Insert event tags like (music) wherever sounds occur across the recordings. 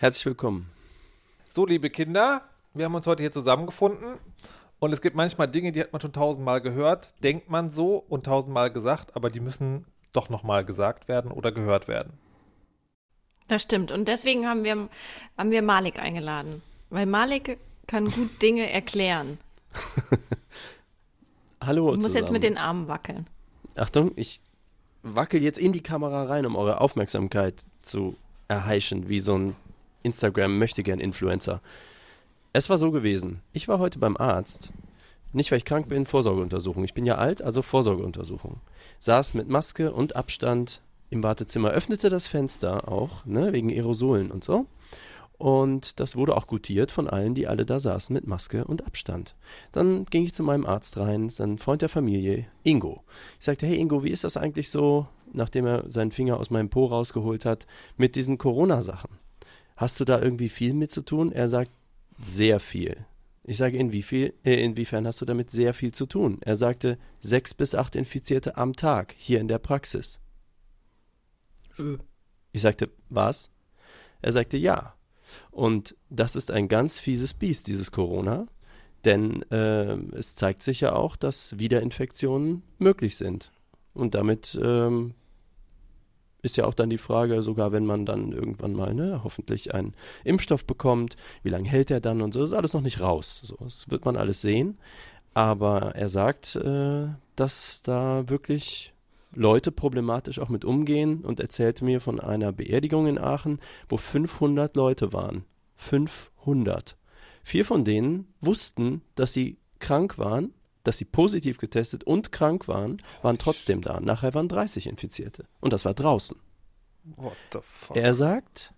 Herzlich willkommen. So, liebe Kinder, wir haben uns heute hier zusammengefunden und es gibt manchmal Dinge, die hat man schon tausendmal gehört, denkt man so und tausendmal gesagt, aber die müssen doch nochmal gesagt werden oder gehört werden. Das stimmt und deswegen haben wir, haben wir Malik eingeladen, weil Malik kann gut Dinge erklären. (laughs) Hallo Du musst jetzt mit den Armen wackeln. Achtung, ich wackel jetzt in die Kamera rein, um eure Aufmerksamkeit zu erheischen, wie so ein Instagram-Möchtegern-Influencer. Es war so gewesen. Ich war heute beim Arzt. Nicht, weil ich krank bin, Vorsorgeuntersuchung. Ich bin ja alt, also Vorsorgeuntersuchung. Saß mit Maske und Abstand im Wartezimmer, öffnete das Fenster auch, ne, wegen Aerosolen und so. Und das wurde auch gutiert von allen, die alle da saßen mit Maske und Abstand. Dann ging ich zu meinem Arzt rein, sein Freund der Familie, Ingo. Ich sagte, hey Ingo, wie ist das eigentlich so, nachdem er seinen Finger aus meinem Po rausgeholt hat, mit diesen Corona-Sachen? Hast du da irgendwie viel mit zu tun? Er sagt, sehr viel. Ich sage, inwiefern, äh, inwiefern hast du damit sehr viel zu tun? Er sagte, sechs bis acht Infizierte am Tag, hier in der Praxis. Ich sagte, was? Er sagte, ja. Und das ist ein ganz fieses Biest, dieses Corona. Denn äh, es zeigt sich ja auch, dass Wiederinfektionen möglich sind. Und damit ähm, ist ja auch dann die Frage, sogar wenn man dann irgendwann mal ne, hoffentlich einen Impfstoff bekommt, wie lange hält er dann und so, das ist alles noch nicht raus. So, das wird man alles sehen. Aber er sagt, äh, dass da wirklich Leute problematisch auch mit umgehen und erzählte mir von einer Beerdigung in Aachen, wo 500 Leute waren. 500. Vier von denen wussten, dass sie krank waren, dass sie positiv getestet und krank waren, waren trotzdem da. Nachher waren 30 Infizierte. Und das war draußen. What the fuck? Er sagt,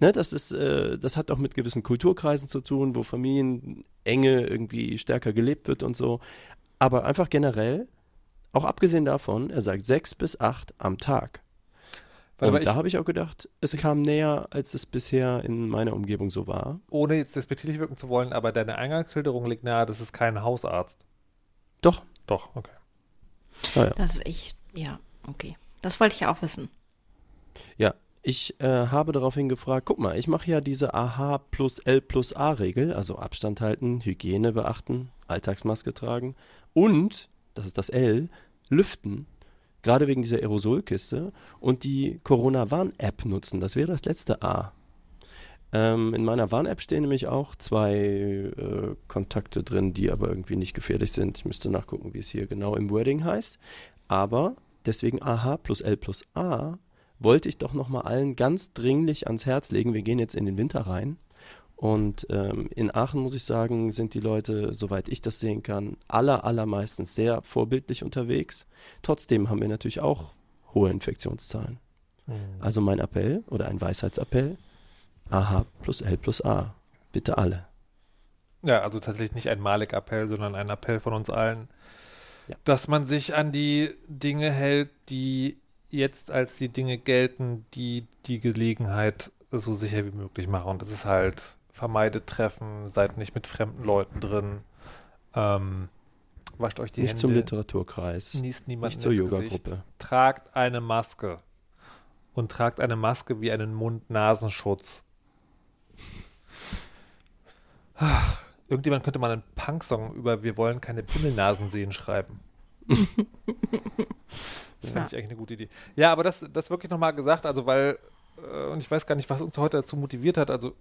ne, das ist, äh, das hat auch mit gewissen Kulturkreisen zu tun, wo Familienenge irgendwie stärker gelebt wird und so. Aber einfach generell, auch abgesehen davon, er sagt sechs bis acht am Tag. Mal, und da ich- habe ich auch gedacht, es kam näher, als es bisher in meiner Umgebung so war. Ohne jetzt despektierlich wirken zu wollen, aber deine Eingangsschilderung liegt nahe, das ist kein Hausarzt. Doch. Doch, okay. Ah, ja. Das ist ich, ja, okay. Das wollte ich auch wissen. Ja, ich äh, habe daraufhin gefragt, guck mal, ich mache ja diese AH plus L plus A Regel, also Abstand halten, Hygiene beachten, Alltagsmaske tragen und, das ist das L, lüften, gerade wegen dieser Aerosolkiste und die Corona-Warn-App nutzen, das wäre das letzte A. Ähm, in meiner Warn-App stehen nämlich auch zwei äh, Kontakte drin, die aber irgendwie nicht gefährlich sind. Ich müsste nachgucken, wie es hier genau im Wording heißt. Aber deswegen AH plus L plus A wollte ich doch nochmal allen ganz dringlich ans Herz legen. Wir gehen jetzt in den Winter rein. Und ähm, in Aachen, muss ich sagen, sind die Leute, soweit ich das sehen kann, aller, allermeistens sehr vorbildlich unterwegs. Trotzdem haben wir natürlich auch hohe Infektionszahlen. Also mein Appell oder ein Weisheitsappell, AH plus L plus A. Bitte alle. Ja, also tatsächlich nicht ein Malik-Appell, sondern ein Appell von uns allen, Ja. dass man sich an die Dinge hält, die jetzt als die Dinge gelten, die die Gelegenheit so sicher wie möglich machen. Und das ist halt, vermeidet Treffen, seid nicht mit fremden Leuten drin, ähm, wascht euch die Nicht Hände, zum Literaturkreis, niest niemanden nicht zur. Yoga-Gruppe. Tragt eine Maske und tragt eine Maske wie einen Mund-Nasenschutz. Ah, Irgendjemand könnte mal einen Punk-Song über Wir wollen keine Pimmelnasen sehen schreiben. (laughs) das fände ich eigentlich eine gute Idee. Ja, aber das, das wirklich nochmal gesagt, also weil, äh, und ich weiß gar nicht, was uns heute dazu motiviert hat, also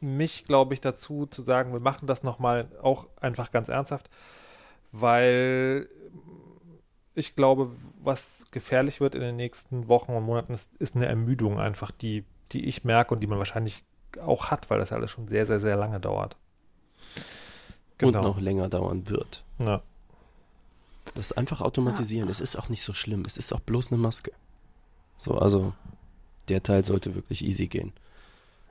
mich, glaube ich, dazu zu sagen, wir machen das nochmal auch einfach ganz ernsthaft, weil ich glaube, was gefährlich wird in den nächsten Wochen und Monaten, ist, ist eine Ermüdung einfach, die, die ich merke und die man wahrscheinlich auch hat, weil das ja alles schon sehr, sehr, sehr lange dauert. Und noch länger dauern wird. Ja. Das einfach automatisieren. Es ist auch nicht so schlimm. Es ist auch bloß eine Maske. So, also der Teil sollte wirklich easy gehen.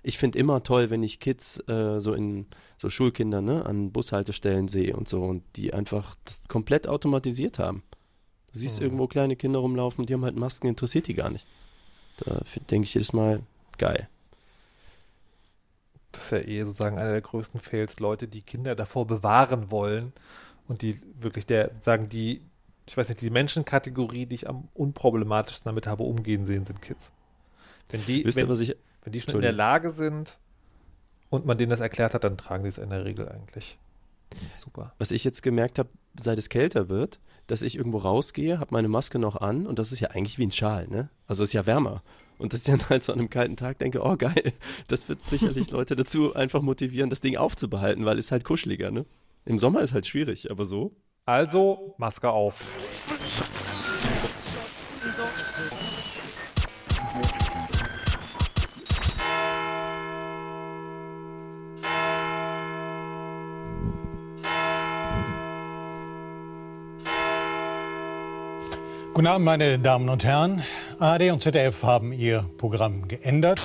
Ich finde immer toll, wenn ich Kids äh, so in so Schulkinder ne, an Bushaltestellen sehe und so und die einfach das komplett automatisiert haben. Du siehst Mhm. irgendwo kleine Kinder rumlaufen, die haben halt Masken, interessiert die gar nicht. Da denke ich jedes Mal, geil. Das ist ja eh sozusagen einer der größten Fails, Leute, die Kinder davor bewahren wollen und die wirklich der, sagen die, ich weiß nicht, die Menschenkategorie, die ich am unproblematischsten damit habe umgehen sehen, sind Kids. Wenn die, Wisst wenn, ihr, was ich Wenn die schon in der Lage sind und man denen das erklärt hat, dann tragen die es in der Regel eigentlich. Super. Was ich jetzt gemerkt habe, seit es kälter wird, dass ich irgendwo rausgehe, habe meine Maske noch an und das ist ja eigentlich wie ein Schal, ne? Also ist ja wärmer. Und dass ich dann halt so an einem kalten Tag denke, oh geil, das wird sicherlich (laughs) Leute dazu einfach motivieren, das Ding aufzubehalten, weil es halt kuscheliger, ne? Im Sommer ist halt schwierig, aber so. Also, Maske auf. Guten Abend, meine Damen und Herren. ARD und ZDF haben ihr Programm geändert.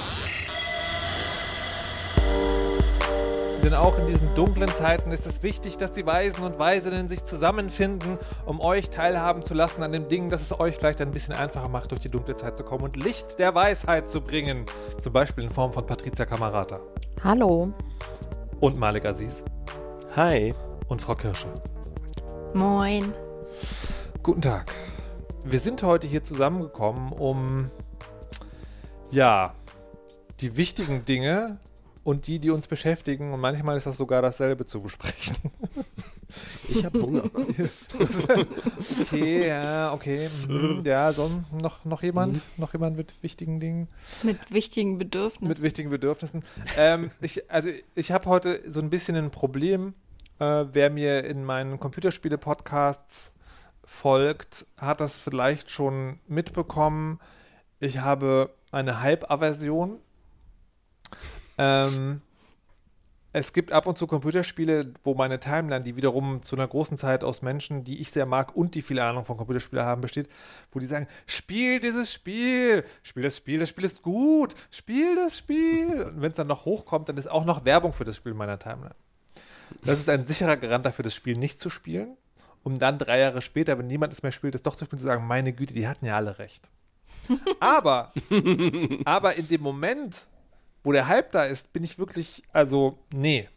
Denn auch in diesen dunklen Zeiten ist es wichtig, dass die Weisen und Weisinnen sich zusammenfinden, um euch teilhaben zu lassen an dem Ding, das es euch vielleicht ein bisschen einfacher macht, durch die dunkle Zeit zu kommen und Licht der Weisheit zu bringen. Zum Beispiel in Form von Patricia Kamerata. Hallo. Und Malik Aziz. Hi. Und Frau Kirsche. Moin. Guten Tag wir sind heute hier zusammengekommen, um ja die wichtigen Dinge und die, die uns beschäftigen, und manchmal ist das sogar dasselbe zu besprechen. (laughs) Ich habe Hunger. (laughs) okay, ja, okay. Mhm, ja, sonst noch, noch jemand? Mhm. Noch jemand mit wichtigen Dingen? Mit wichtigen Bedürfnissen. Mit wichtigen Bedürfnissen. ähm, ich, also ich habe heute so ein bisschen ein Problem. Äh, wer mir in meinen Computerspiele-Podcasts folgt, hat das vielleicht schon mitbekommen. Ich habe eine Halbaversion. Ähm, es gibt ab und zu Computerspiele, wo meine Timeline, die wiederum zu einer großen Zeit aus Menschen, die ich sehr mag und die viel Ahnung von Computerspielen haben, besteht, wo die sagen, spiel dieses Spiel, spiel das Spiel, das Spiel ist gut, spiel das Spiel. Und wenn es dann noch hochkommt, dann ist auch noch Werbung für das Spiel in meiner Timeline. Das ist ein sicherer Garant dafür, das Spiel nicht zu spielen um dann drei Jahre später, wenn niemand es mehr spielt, es doch zu spielen, zu sagen, meine Güte, die hatten ja alle recht. (laughs) aber, aber in dem Moment, wo der Hype da ist, bin ich wirklich, also, nee.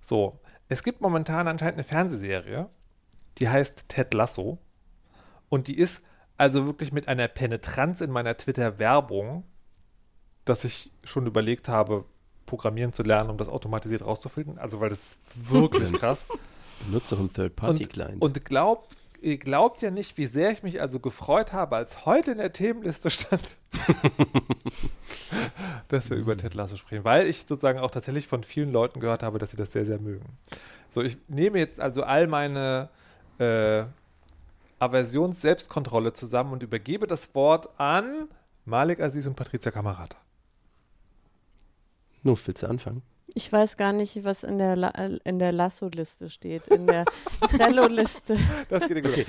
So, es gibt momentan anscheinend eine Fernsehserie, die heißt Ted Lasso. Und die ist also wirklich mit einer Penetranz in meiner Twitter-Werbung, dass ich schon überlegt habe, programmieren zu lernen, um das automatisiert rauszufinden. Also, weil das ist wirklich (laughs) krass. Benutzt doch einen Third-Party-Client. Und, und glaubt, ihr glaubt ja nicht, wie sehr ich mich also gefreut habe, als heute in der Themenliste stand, (laughs) dass wir über Ted Lasso sprechen, weil ich sozusagen auch tatsächlich von vielen Leuten gehört habe, dass sie das sehr, sehr mögen. So, ich nehme jetzt also all meine äh, Aversions-Selbstkontrolle zusammen und übergebe das Wort an Malik Aziz und Patricia Kamerata. Nur, willst du anfangen? Ich weiß gar nicht, was in der, La in der Lasso-Liste steht, in der (laughs) Trello-Liste. Das geht gut. Okay.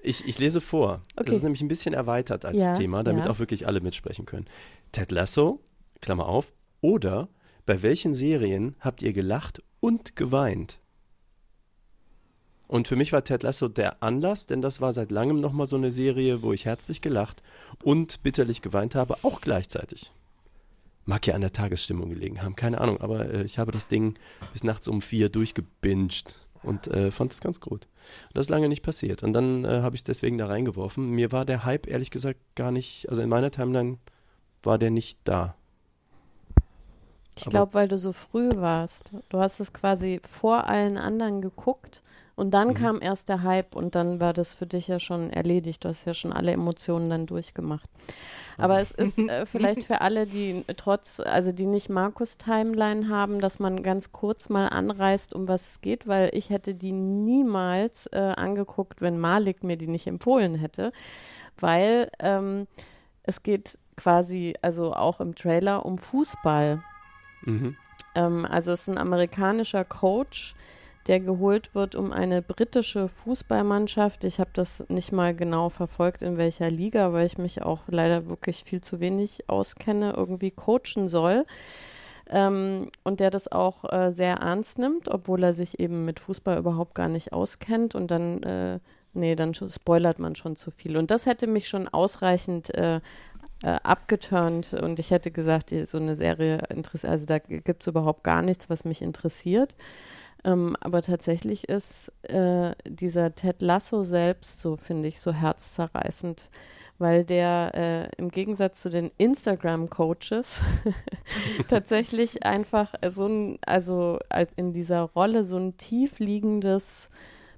Ich, ich lese vor. Okay. Das ist nämlich ein bisschen erweitert als ja, Thema, damit ja. auch wirklich alle mitsprechen können. Ted Lasso, Klammer auf, oder bei welchen Serien habt ihr gelacht und geweint? Und für mich war Ted Lasso der Anlass, denn das war seit langem nochmal so eine Serie, wo ich herzlich gelacht und bitterlich geweint habe, auch gleichzeitig. Mag ja an der Tagesstimmung gelegen haben, keine Ahnung, aber äh, ich habe das Ding bis nachts um vier durchgebinged und äh, fand es ganz gut. Und das ist lange nicht passiert. Und dann äh, habe ich es deswegen da reingeworfen. Mir war der Hype ehrlich gesagt gar nicht, also in meiner Timeline war der nicht da. Ich glaube, weil du so früh warst. Du hast es quasi vor allen anderen geguckt und dann mhm. kam erst der Hype und dann war das für dich ja schon erledigt. Du hast ja schon alle Emotionen dann durchgemacht. Also. Aber es ist äh, (laughs) vielleicht für alle, die trotz, also die nicht Markus Timeline haben, dass man ganz kurz mal anreißt, um was es geht, weil ich hätte die niemals äh, angeguckt, wenn Malik mir die nicht empfohlen hätte, weil ähm, es geht quasi, also auch im Trailer, um Fußball. Mhm. Ähm, also es ist ein amerikanischer Coach, der geholt wird, um eine britische Fußballmannschaft. Ich habe das nicht mal genau verfolgt, in welcher Liga, weil ich mich auch leider wirklich viel zu wenig auskenne, irgendwie coachen soll. Ähm, und der das auch äh, sehr ernst nimmt, obwohl er sich eben mit Fußball überhaupt gar nicht auskennt. Und dann, äh, nee, dann spoilert man schon zu viel. Und das hätte mich schon ausreichend äh, äh, abgeturnt und ich hätte gesagt, so eine Serie interessiert, also da gibt es überhaupt gar nichts, was mich interessiert. Ähm, aber tatsächlich ist äh, dieser Ted Lasso selbst so, finde ich, so herzzerreißend, weil der äh, im Gegensatz zu den Instagram-Coaches (laughs) tatsächlich einfach so ein, also als in dieser Rolle so ein tief liegendes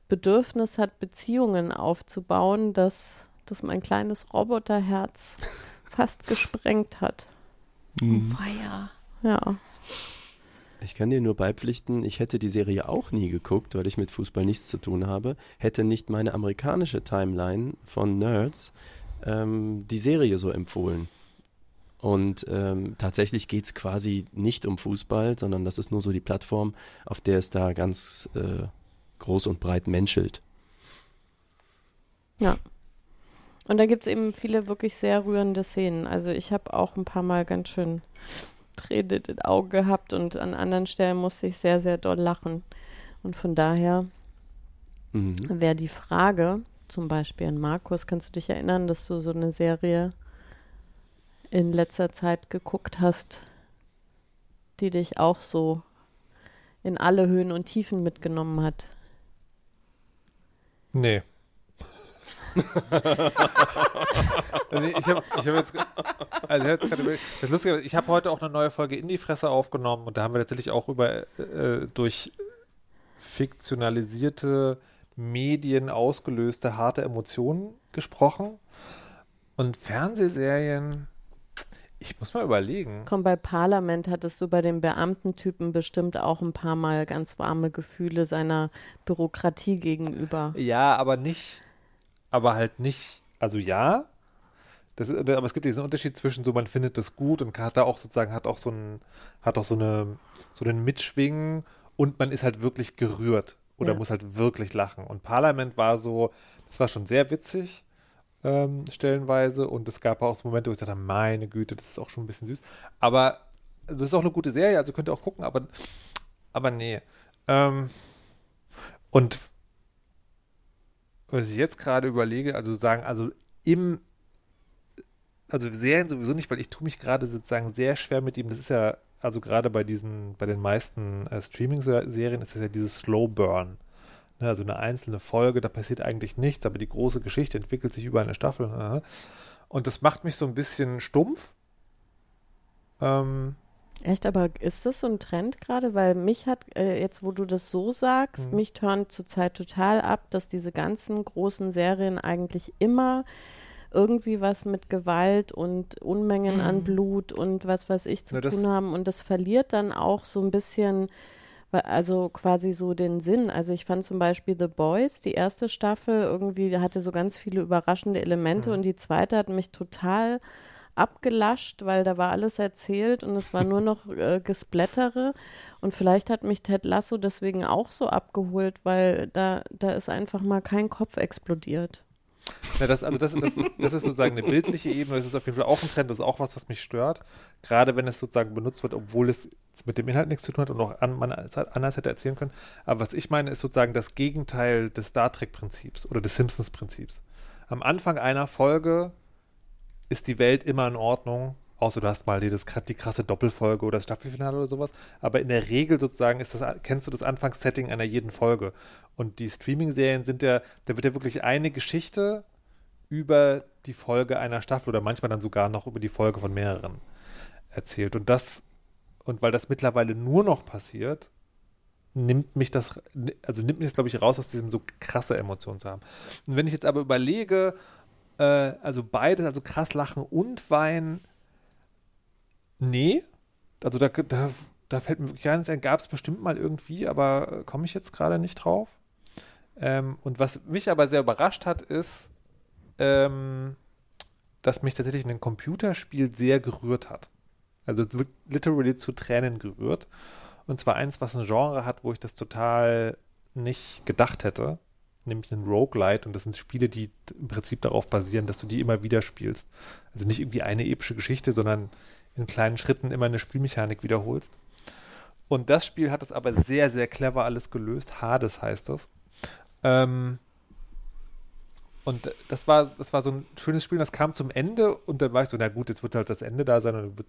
Bedürfnis hat, Beziehungen aufzubauen, dass, dass mein kleines Roboterherz fast gesprengt hat. Mhm. Feier. Ja. Ich kann dir nur beipflichten, ich hätte die Serie auch nie geguckt, weil ich mit Fußball nichts zu tun habe, hätte nicht meine amerikanische Timeline von Nerds ähm, die Serie so empfohlen. Und ähm, tatsächlich geht es quasi nicht um Fußball, sondern das ist nur so die Plattform, auf der es da ganz äh, groß und breit menschelt. Ja. Und da gibt es eben viele wirklich sehr rührende Szenen. Also ich habe auch ein paar Mal ganz schön Tränen in den Augen gehabt und an anderen Stellen musste ich sehr, sehr doll lachen. Und von daher mhm. wäre die Frage, zum Beispiel an Markus, kannst du dich erinnern, dass du so eine Serie in letzter Zeit geguckt hast, die dich auch so in alle Höhen und Tiefen mitgenommen hat? Nee. (laughs) also ich habe hab jetzt, also jetzt gerade, das Lustige, ich habe heute auch eine neue Folge in die Fresse aufgenommen und da haben wir natürlich auch über äh, durch fiktionalisierte Medien ausgelöste harte Emotionen gesprochen und Fernsehserien. Ich muss mal überlegen. Komm, bei Parlament hattest du bei den Beamtentypen bestimmt auch ein paar Mal ganz warme Gefühle seiner Bürokratie gegenüber. Ja, aber nicht aber halt nicht, also ja, das ist, aber es gibt diesen Unterschied zwischen so, man findet das gut und hat da auch sozusagen, hat auch so ein, hat auch so eine, so einen Mitschwingen und man ist halt wirklich gerührt oder ja. muss halt wirklich lachen. Und Parlament war so, das war schon sehr witzig, ähm, stellenweise und es gab auch so Momente, wo ich dachte, meine Güte, das ist auch schon ein bisschen süß. Aber das ist auch eine gute Serie, also könnt ihr auch gucken, aber, aber nee. Ähm, und was ich jetzt gerade überlege, also sagen, also im, also Serien sowieso nicht, weil ich tue mich gerade sozusagen sehr schwer mit ihm. Das ist ja, also gerade bei diesen, bei den meisten äh, Streaming-Serien ist das ja dieses Slow Burn. Ne, also eine einzelne Folge, da passiert eigentlich nichts, aber die große Geschichte entwickelt sich über eine Staffel. Und das macht mich so ein bisschen stumpf. Ähm, Echt, aber ist das so ein Trend gerade? Weil mich hat, äh, jetzt wo du das so sagst, mhm. mich turnt zurzeit total ab, dass diese ganzen großen Serien eigentlich immer irgendwie was mit Gewalt und Unmengen mhm. an Blut und was weiß ich zu ja, tun haben. Und das verliert dann auch so ein bisschen, also quasi so den Sinn. Also ich fand zum Beispiel The Boys, die erste Staffel, irgendwie hatte so ganz viele überraschende Elemente mhm. und die zweite hat mich total abgelascht, weil da war alles erzählt und es war nur noch äh, Gesplättere. Und vielleicht hat mich Ted Lasso deswegen auch so abgeholt, weil da, da ist einfach mal kein Kopf explodiert. Ja, das, also das, das, das ist sozusagen eine bildliche Ebene, das ist auf jeden Fall auch ein Trend, das ist auch was, was mich stört. Gerade wenn es sozusagen benutzt wird, obwohl es mit dem Inhalt nichts zu tun hat und auch an, man anders hätte erzählen können. Aber was ich meine, ist sozusagen das Gegenteil des Star Trek-Prinzips oder des Simpsons-Prinzips. Am Anfang einer Folge ist die Welt immer in Ordnung. Außer du hast mal die, das, die krasse Doppelfolge oder das Staffelfinale oder sowas. Aber in der Regel sozusagen ist das, kennst du das Anfangssetting einer jeden Folge. Und die Streaming-Serien sind ja, da wird ja wirklich eine Geschichte über die Folge einer Staffel oder manchmal dann sogar noch über die Folge von mehreren erzählt. Und das, und weil das mittlerweile nur noch passiert, nimmt mich das, also nimmt mich das, glaube ich, raus aus diesem so krasse Emotionen zu haben. Und wenn ich jetzt aber überlege, äh, also beides, also krass lachen und weinen. Nee. Also da, da, da fällt mir wirklich eines ein, gab es bestimmt mal irgendwie, aber komme ich jetzt gerade nicht drauf. Ähm, und was mich aber sehr überrascht hat, ist, ähm, dass mich tatsächlich ein Computerspiel sehr gerührt hat. Also es wird literally zu Tränen gerührt. Und zwar eins, was ein Genre hat, wo ich das total nicht gedacht hätte nämlich einen Roguelite und das sind Spiele, die im Prinzip darauf basieren, dass du die immer wieder spielst. Also nicht irgendwie eine epische Geschichte, sondern in kleinen Schritten immer eine Spielmechanik wiederholst. Und das Spiel hat es aber sehr, sehr clever alles gelöst. Hades heißt das. Ähm, und das war, das war so ein schönes Spiel, das kam zum Ende und dann war ich so, na gut, jetzt wird halt das Ende da sein und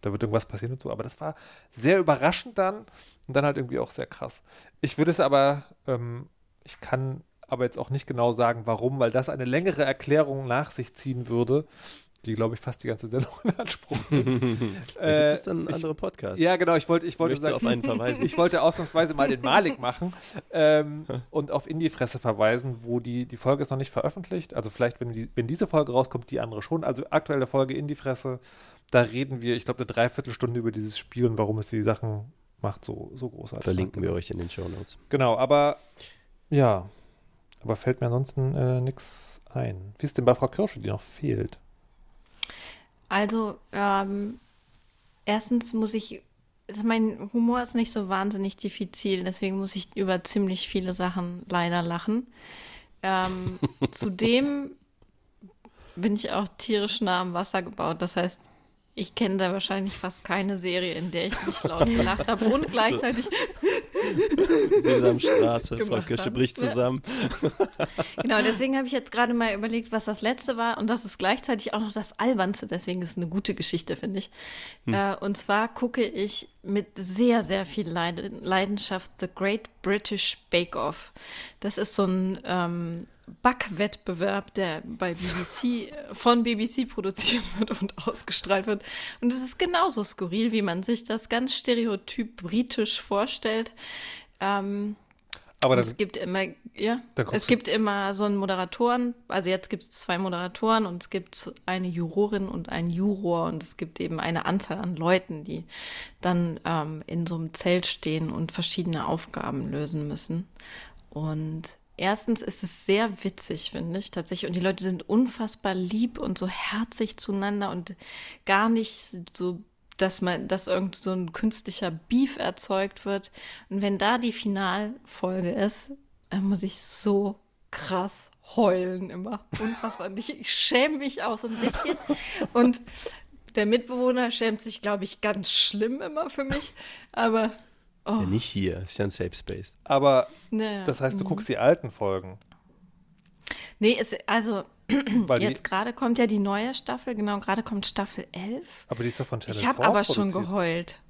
da wird irgendwas passieren und so. Aber das war sehr überraschend dann und dann halt irgendwie auch sehr krass. Ich würde es aber ähm, ich kann aber jetzt auch nicht genau sagen, warum, weil das eine längere Erklärung nach sich ziehen würde, die, glaube ich, fast die ganze Sendung in Anspruch (laughs) nimmt. da gibt es dann ich- andere Podcasts. ja, genau, ich wollte, ich wollte sagen, auf einen verweisen? (laughs) ich wollte ausnahmsweise mal den Malik machen ähm, (laughs) und auf Indie-Fresse verweisen, wo die, die Folge ist noch nicht veröffentlicht. Also vielleicht, wenn, die, wenn diese Folge rauskommt, die andere schon. Also aktuelle Folge Indie-Fresse, da reden wir, ich glaube, eine Dreiviertelstunde über dieses Spiel und warum es die Sachen macht so, so großartig. Verlinken wir euch in den Show Notes. Genau, aber ja, aber fällt mir ansonsten äh, nichts ein. Wie ist denn bei Frau Kirsche, die noch fehlt? Also, ähm, erstens muss ich, also mein Humor ist nicht so wahnsinnig diffizil, deswegen muss ich über ziemlich viele Sachen leider lachen. Ähm, (laughs) zudem bin ich auch tierisch nah am Wasser gebaut. Das heißt, ich kenne da wahrscheinlich fast keine Serie, in der ich mich laut gelacht habe und (laughs) gleichzeitig Sesamstraße, Kirsche haben. bricht zusammen. Genau, deswegen habe ich jetzt gerade mal überlegt, was das letzte war. Und das ist gleichzeitig auch noch das Albernste. Deswegen ist es eine gute Geschichte, finde ich. Äh, und zwar gucke ich mit sehr, sehr viel Leid Leidenschaft The Great British Bake Off. Das ist so ein ähm, Backwettbewerb, der bei BBC, von BBC produziert wird und ausgestrahlt wird. Und es ist genauso skurril, wie man sich das ganz stereotyp britisch vorstellt. Ähm, Aber dann, es gibt immer, ja, es gibt immer so einen Moderatoren, also jetzt gibt es zwei Moderatoren und es gibt eine Jurorin und einen Juror und es gibt eben eine Anzahl an Leuten, die dann ähm, in so einem Zelt stehen und verschiedene Aufgaben lösen müssen. Und erstens ist es sehr witzig, finde ich tatsächlich. Und die Leute sind unfassbar lieb und so herzig zueinander und gar nicht so dass man, dass irgend so ein künstlicher Beef erzeugt wird. Und wenn da die Finalfolge ist, dann muss ich so krass heulen immer. Unfassbar. Und ich, ich schäme mich auch so ein bisschen. Und der Mitbewohner schämt sich, glaube ich, ganz schlimm immer für mich. Aber, oh, Ja, nicht hier, ist ja ein Safe Space. aber naja. das heißt, du guckst die alten Folgen. Nee, es, also, (clears throat) Weil jetzt gerade kommt ja die neue Staffel. Genau, gerade kommt Staffel 11. aber die ist doch von Channel Ich habe 4 aber schon produziert. geheult.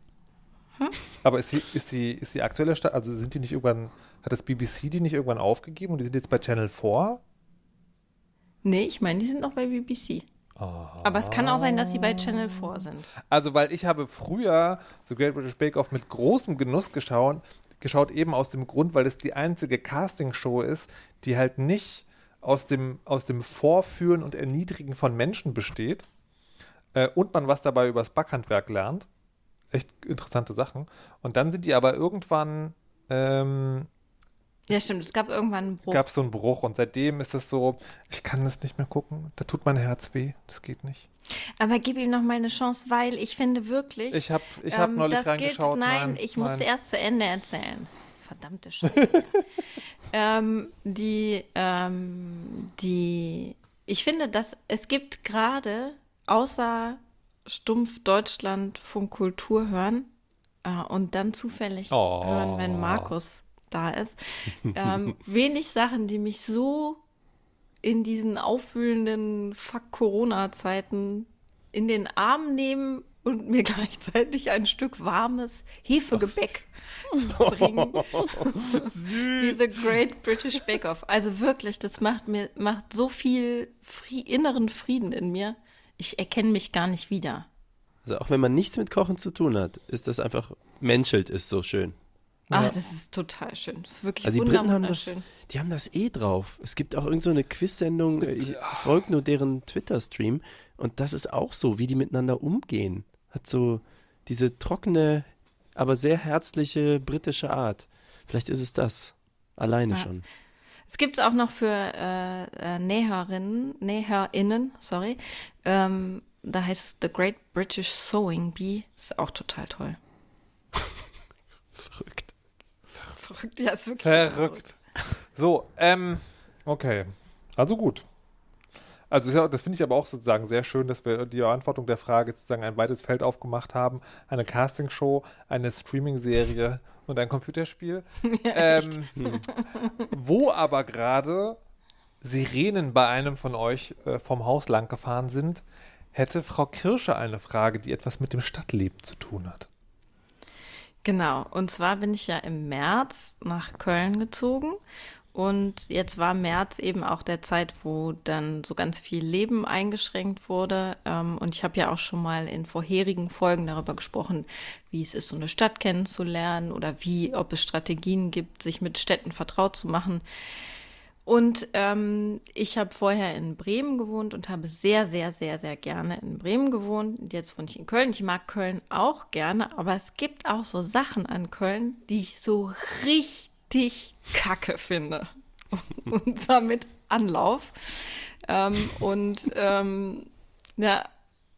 Aber ist die, ist die, ist die aktuelle Staffel, also sind die nicht irgendwann, hat das BBC die nicht irgendwann aufgegeben und die sind jetzt bei Channel 4? Nee, ich meine, die sind noch bei BBC. Aber es kann auch sein, dass sie bei Channel 4 sind. Also, weil ich habe früher The Great British Bake Off mit großem Genuss geschaut, geschaut, eben aus dem Grund, weil es die einzige Castingshow ist, die halt nicht aus dem, aus dem Vorführen und Erniedrigen von Menschen besteht äh, und man was dabei übers Backhandwerk lernt. Echt interessante Sachen. Und dann sind die aber irgendwann ähm, Ja, stimmt. Es gab irgendwann einen Bruch. gab so einen Bruch und seitdem ist es so, ich kann das nicht mehr gucken, da tut mein Herz weh, das geht nicht. Aber gib ihm noch mal eine Chance, weil ich finde wirklich. Ich habe ich hab ähm, neulich reingeschaut. Gilt, nein, nein, ich muss nein. erst zu Ende erzählen. Verdammte Scheiße. (laughs) ähm, die, ähm, die, ich finde, dass es gibt gerade außer stumpf Deutschland von Kultur hören äh, und dann zufällig Oh. hören, wenn Markus da ist, (laughs) ähm, wenig Sachen, die mich so in diesen aufwühlenden Fuck-Corona-Zeiten in den Arm nehmen und mir (laughs) gleichzeitig ein Stück warmes Hefegebäck bringen. (laughs) Wie The Great British Bake Off. Also wirklich, das macht mir macht so viel Fri inneren Frieden in mir. Ich erkenne mich gar nicht wieder. Also auch wenn man nichts mit Kochen zu tun hat, ist das einfach, menschelt ist so schön. Ah, das ist total schön. Das ist wirklich Also die Briten haben das, die haben das eh drauf. Es gibt auch irgend so eine Quiz-Sendung, äh, ich folge nur deren Twitter-Stream und das ist auch so, wie die miteinander umgehen. Hat so diese trockene, aber sehr herzliche britische Art. Vielleicht ist es das. Alleine Ja. schon. Es gibt es auch noch für äh, äh, Näherinnen, Näherinnen, sorry. Ähm, da heißt es The Great British Sewing Bee. Ist auch total toll. (laughs) Verrückt. Verrückt, ja, ist wirklich Verrückt. So, ähm, okay. Also gut. Also ja, das finde ich aber auch sozusagen sehr schön, dass wir die Beantwortung der Frage sozusagen ein weites Feld aufgemacht haben. Eine Castingshow, eine Streaming-Serie und ein Computerspiel. (laughs) ähm, wo aber gerade Sirenen bei einem von euch äh, vom Haus lang gefahren sind, hätte Frau Kirsche eine Frage, die etwas mit dem Stadtleben zu tun hat. Genau. Und zwar bin ich ja im März nach Köln gezogen Und jetzt war März eben auch der Zeit, wo dann so ganz viel Leben eingeschränkt wurde. Ähm, und ich habe ja auch schon mal in vorherigen Folgen darüber gesprochen, wie es ist, so eine Stadt kennenzulernen oder wie, ob es Strategien gibt, sich mit Städten vertraut zu machen. Und ähm, ich habe vorher in Bremen gewohnt und habe sehr, sehr, sehr, sehr gerne in Bremen gewohnt. Und jetzt wohne ich in Köln. Ich mag Köln auch gerne, aber es gibt auch so Sachen an Köln, die ich so richtig kacke finde. (laughs) und damit Anlauf. Ähm, und ähm, ja,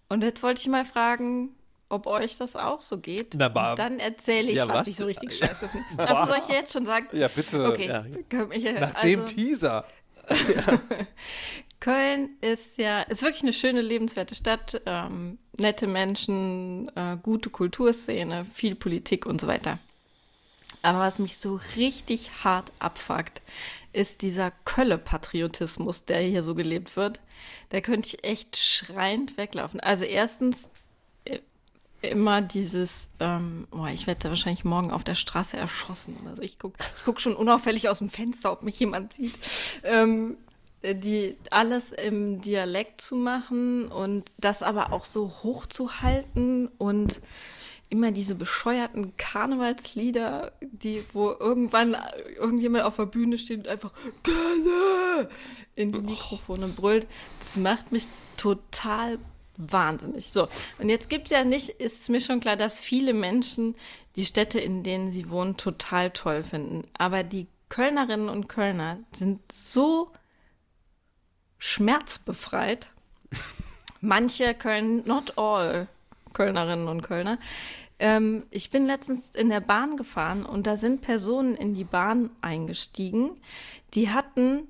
und jetzt wollte ich mal fragen, ob euch das auch so geht. Na, dann erzähle ich, ja, was, was, ich so richtig (laughs) scheiße finde. Also soll ich jetzt schon sagen? Ja, bitte. Okay. Ja. Nach also, dem Teaser. (laughs) Köln ist ja, ist wirklich eine schöne, lebenswerte Stadt, ähm, nette Menschen, äh, gute Kulturszene, viel Politik und so weiter. Aber was mich so richtig hart abfuckt, ist dieser Kölle-Patriotismus, der hier so gelebt wird. Da könnte ich echt schreiend weglaufen. Also erstens immer dieses, ähm, oh, ich werde wahrscheinlich morgen auf der Straße erschossen. Also ich gucke ich guck schon unauffällig aus dem Fenster, ob mich jemand sieht. Ähm, die alles im Dialekt zu machen und das aber auch so hoch zu halten und immer diese bescheuerten Karnevalslieder, die, wo irgendwann irgendjemand auf der Bühne steht und einfach in die Mikrofone brüllt. Das macht mich total wahnsinnig. So, und jetzt gibt es ja nicht, ist mir schon klar, dass viele Menschen die Städte, in denen sie wohnen, total toll finden. Aber die Kölnerinnen und Kölner sind so schmerzbefreit. Manche Köln, not all Kölnerinnen und Kölner. Ähm, ich bin letztens in der Bahn gefahren und da sind Personen in die Bahn eingestiegen, die hatten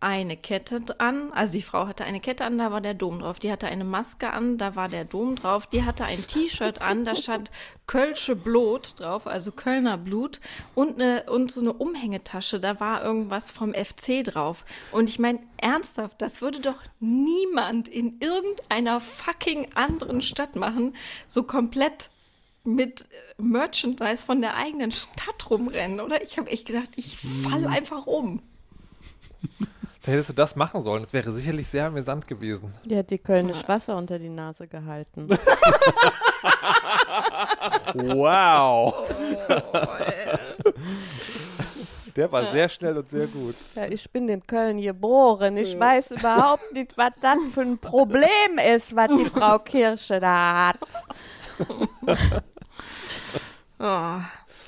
eine Kette an, also die Frau hatte eine Kette an, da war der Dom drauf. Die hatte eine Maske an, da war der Dom drauf. Die hatte ein T-Shirt an, da stand Kölsche Blut drauf, also Kölner Blut und eine und so eine Umhängetasche, da war irgendwas vom FC drauf. Und ich meine ernsthaft, das würde doch niemand in irgendeiner fucking anderen Stadt machen, so komplett mit Merchandise von der eigenen Stadt rumrennen, oder? Ich habe echt gedacht, ich fall einfach um. Da hättest du das machen sollen. Das wäre sicherlich sehr amüsant gewesen. Die hat die Kölnisch Wasser unter die Nase gehalten. wow. (laughs) Der war sehr schnell und sehr gut. Ja, ich bin in Köln geboren. Ich weiß überhaupt nicht, was das für ein Problem ist, was die Frau Kirsche da hat. (laughs) Oh.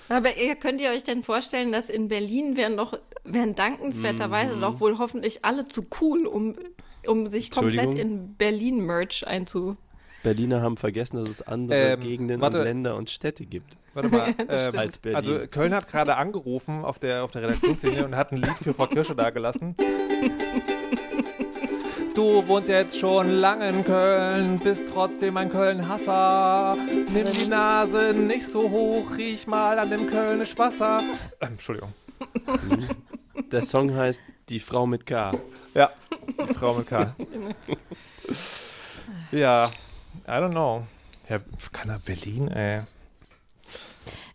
Aber ihr könnt ihr euch denn vorstellen, dass in Berlin wären doch, wären dankenswerterweise doch wohl hoffentlich alle zu cool, um, um sich komplett in Berlin-Merch einzu. Berliner haben vergessen, dass es andere Ähm, Gegenden warte. und Länder und Städte gibt. Warte mal. (laughs) ähm. Als Berlin. also Köln hat gerade angerufen auf der, auf der Redaktionslinie und hat ein Lied für Frau Kirsche dagelassen. (laughs) Du wohnst jetzt schon lange in Köln, bist trotzdem ein Köln-Hasser. Nimm die Nase nicht so hoch, riech mal an dem Kölnisch Wasser. Ähm, Entschuldigung. Der Song heißt Die Frau mit K. Ja, die Frau mit K. ja, I don't know. Ja, kann er Berlin, ey.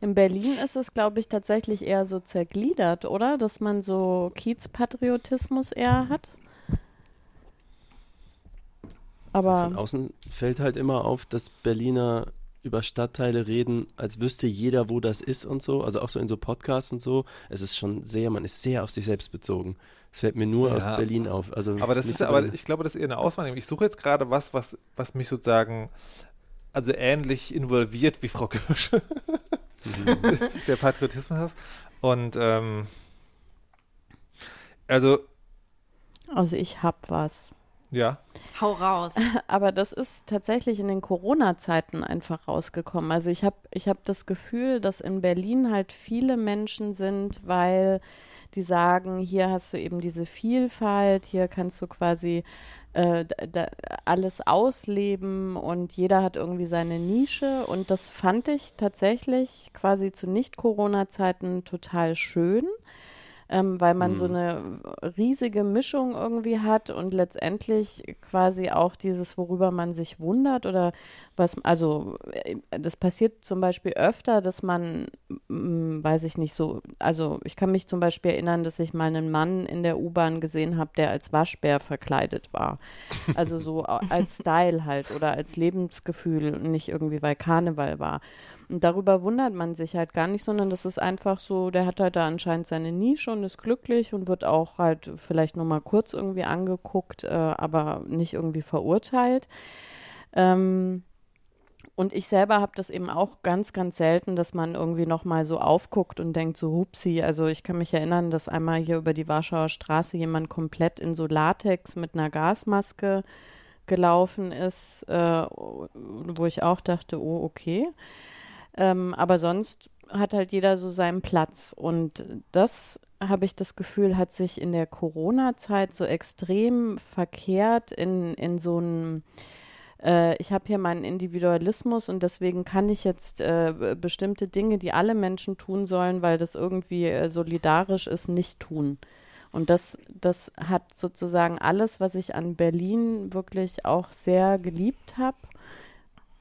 In Berlin ist es, glaube ich, tatsächlich eher so zergliedert, oder? Dass man so Kiezpatriotismus eher hat. Aber Von außen fällt halt immer auf, dass Berliner über Stadtteile reden, als wüsste jeder, wo das ist und so. Also auch so in so Podcasts und so. Es ist schon sehr, man ist sehr auf sich selbst bezogen. Es fällt mir nur Ja. aus Berlin auf. Also Aber das ist, aber ich glaube, das ist eher eine Auswahl. Ich suche jetzt gerade was, was, was mich sozusagen also ähnlich involviert wie Frau Kirsche. (laughs) Der Patriotismus. Und ähm, also, also ich hab was. Ja. Hau raus. (laughs) Aber das ist tatsächlich in den Corona-Zeiten einfach rausgekommen. Also ich habe ich hab das Gefühl, dass in Berlin halt viele Menschen sind, weil die sagen, hier hast du eben diese Vielfalt, hier kannst du quasi äh, da, alles ausleben und jeder hat irgendwie seine Nische. Und das fand ich tatsächlich quasi zu Nicht-Corona-Zeiten total schön ähm, weil man so eine riesige Mischung irgendwie hat und letztendlich quasi auch dieses, worüber man sich wundert oder was, also äh, das passiert zum Beispiel öfter, dass man, mh, weiß ich nicht so, also ich kann mich zum Beispiel erinnern, dass ich mal einen Mann in der U-Bahn gesehen habe, der als Waschbär verkleidet war. Also so (laughs) als Style halt oder als Lebensgefühl, nicht irgendwie, weil Karneval war. Und darüber wundert man sich halt gar nicht, sondern das ist einfach so, der hat halt da anscheinend seine Nische und ist glücklich und wird auch halt vielleicht nur mal kurz irgendwie angeguckt, äh, aber nicht irgendwie verurteilt. Ähm, und ich selber habe das eben auch ganz, ganz selten, dass man irgendwie nochmal so aufguckt und denkt so, hupsi. Also ich kann mich erinnern, dass einmal hier über die Warschauer Straße jemand komplett in so Latex mit einer Gasmaske gelaufen ist, äh, wo ich auch dachte, oh, okay. Ähm, aber sonst hat halt jeder so seinen Platz. Und das habe ich das Gefühl, hat sich in der Corona-Zeit so extrem verkehrt in, in so ein äh, ich habe hier meinen Individualismus und deswegen kann ich jetzt äh, bestimmte Dinge, die alle Menschen tun sollen, weil das irgendwie äh, solidarisch ist, nicht tun. Und das, das hat sozusagen alles, was ich an Berlin wirklich auch sehr geliebt habe,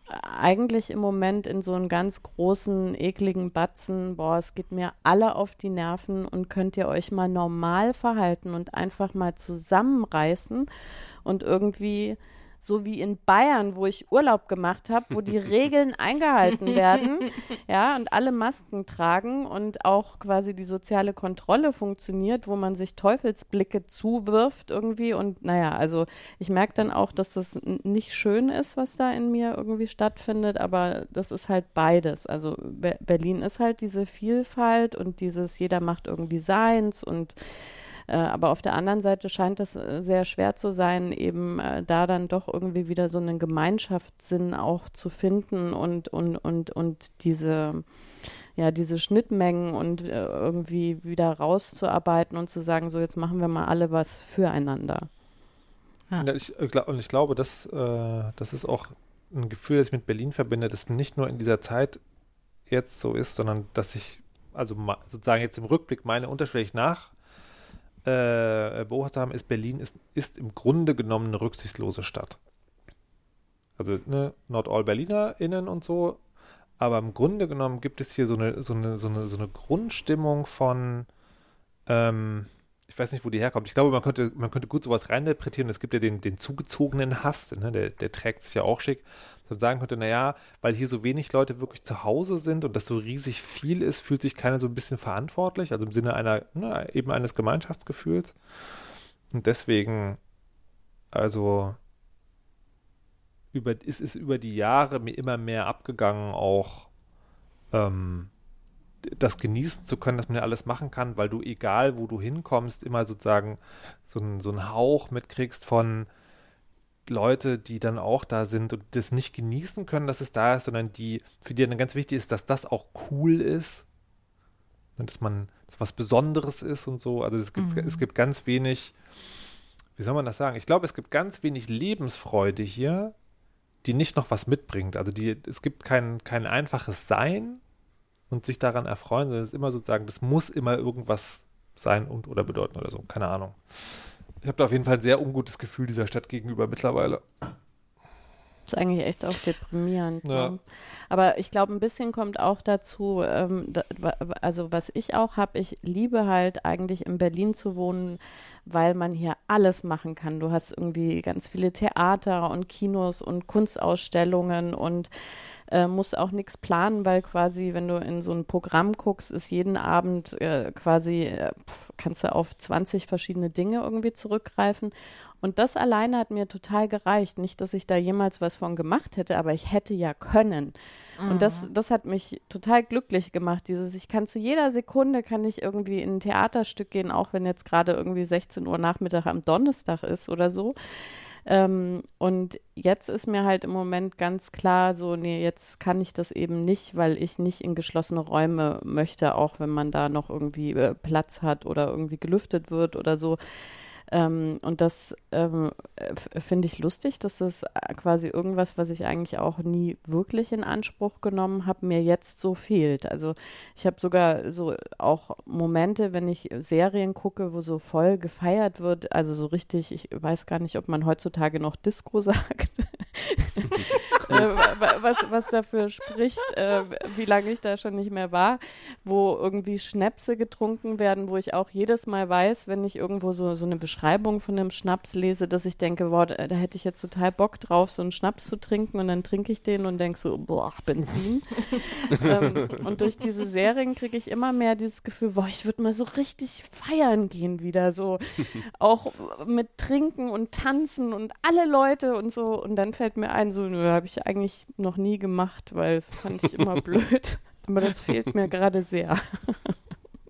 eigentlich im Moment in so einen ganz großen, ekligen Batzen, boah, es geht mir alle auf die Nerven und könnt ihr euch mal normal verhalten und einfach mal zusammenreißen und irgendwie so wie in Bayern, wo ich Urlaub gemacht habe, wo die (laughs) Regeln eingehalten werden, ja, und alle Masken tragen und auch quasi die soziale Kontrolle funktioniert, wo man sich Teufelsblicke zuwirft irgendwie und naja, also ich merke dann auch, dass das nicht schön ist, was da in mir irgendwie stattfindet, aber das ist halt beides. Also Be Berlin ist halt diese Vielfalt und dieses jeder macht irgendwie seins und aber auf der anderen Seite scheint es äh, sehr schwer zu sein, eben äh, da dann doch irgendwie wieder so einen Gemeinschaftssinn auch zu finden und, und, und, und diese ja, diese Schnittmengen und äh, irgendwie wieder rauszuarbeiten und zu sagen, so jetzt machen wir mal alle was füreinander. Ja. Ja, ich, und ich glaube, dass, äh, das ist auch ein Gefühl, das ich mit Berlin verbinde, das nicht nur in dieser Zeit jetzt so ist, sondern dass ich, also sozusagen jetzt im Rückblick meine unterschwellig nach äh, beobachtet haben, ist Berlin ist, ist im Grunde genommen eine rücksichtslose Stadt. Also ne, not all BerlinerInnen und so, aber im Grunde genommen gibt es hier so eine, so eine, so eine, so eine Grundstimmung von, ähm, ich weiß nicht, wo die herkommt. Ich glaube, man könnte, man könnte gut sowas reininterpretieren. Es gibt ja den, den zugezogenen Hass, ne? der, der trägt sich ja auch schick. Dass man sagen könnte, naja, weil hier so wenig Leute wirklich zu Hause sind und das so riesig viel ist, fühlt sich keiner so ein bisschen verantwortlich, also im Sinne einer, ne, eben eines Gemeinschaftsgefühls. Und deswegen, also, über, ist es über die Jahre mir immer mehr abgegangen, auch, ähm, das genießen zu können, dass man ja alles machen kann, weil du, egal wo du hinkommst, immer sozusagen so, ein, so einen Hauch mitkriegst von Leute, die dann auch da sind und das nicht genießen können, dass es da ist, sondern die, für die dann ganz wichtig ist, dass das auch cool ist und dass man dass was Besonderes ist und so. Also es gibt, mhm. es gibt ganz wenig, wie soll man das sagen? Ich glaube, es gibt ganz wenig Lebensfreude hier, die nicht noch was mitbringt. Also die, es gibt kein, kein einfaches Sein, und sich daran erfreuen, sondern es ist immer sozusagen, das muss immer irgendwas sein und oder bedeuten oder so. Keine Ahnung. Ich habe da auf jeden Fall ein sehr ungutes Gefühl dieser Stadt gegenüber mittlerweile. Das ist eigentlich echt auch deprimierend. Ja. Ne? Aber ich glaube, ein bisschen kommt auch dazu, ähm, da, also was ich auch habe, ich liebe halt eigentlich in Berlin zu wohnen, weil man hier alles machen kann. Du hast irgendwie ganz viele Theater und Kinos und Kunstausstellungen und äh, musst auch nichts planen, weil quasi, wenn du in so ein Programm guckst, ist jeden Abend äh, quasi, äh, kannst du auf 20 verschiedene Dinge irgendwie zurückgreifen. Und das alleine hat mir total gereicht. Nicht, dass ich da jemals was von gemacht hätte, aber ich hätte ja können. Mhm. Und das, mhm. das hat mich total glücklich gemacht. Dieses, ich kann zu jeder Sekunde kann ich irgendwie in ein Theaterstück gehen, auch wenn jetzt gerade irgendwie 16 Uhr Nachmittag am Donnerstag ist oder so. Ähm, und jetzt ist mir halt im Moment ganz klar so, nee, jetzt kann ich das eben nicht, weil ich nicht in geschlossene Räume möchte, auch wenn man da noch irgendwie äh, Platz hat oder irgendwie gelüftet wird oder so. Ähm, und das ähm, finde ich lustig, dass das äh, quasi irgendwas, was ich eigentlich auch nie wirklich in Anspruch genommen habe, mir jetzt so fehlt. Also ich habe sogar so auch Momente, wenn ich Serien gucke, wo so voll gefeiert wird, also so richtig, ich weiß gar nicht, ob man heutzutage noch Disco (laughs) sagt. (laughs) äh, was, was dafür spricht, äh, wie lange ich da schon nicht mehr war, wo irgendwie Schnäpse getrunken werden, wo ich auch jedes Mal weiß, wenn ich irgendwo so, so eine Beschreibung von einem Schnaps lese, dass ich denke, boah, da, da hätte ich jetzt total Bock drauf, so einen Schnaps zu trinken und dann trinke ich den und denke so, boah, Benzin. (laughs) ähm, und durch diese Serien kriege ich immer mehr dieses Gefühl, boah, ich würde mal so richtig feiern gehen wieder, so (laughs) auch mit Trinken und Tanzen und alle Leute und so. Und dann fällt mir ein, so, habe ich eigentlich noch nie gemacht, weil es fand ich immer (laughs) blöd. Aber das fehlt mir gerade sehr.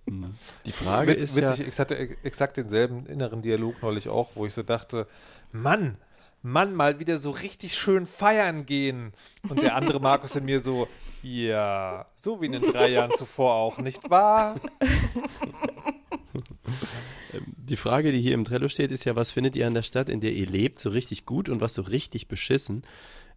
Hm. Die Frage Witz, ist witzig, ja, ich hatte exakt denselben inneren Dialog neulich auch, wo ich so dachte, Mann, Mann, mal wieder so richtig schön feiern gehen. Und der andere Markus in mir so, ja, so wie in den drei Jahren zuvor auch, nicht wahr? (laughs) die Frage, die hier im Trello steht, ist ja, was findet ihr an der Stadt, in der ihr lebt, so richtig gut und was so richtig beschissen?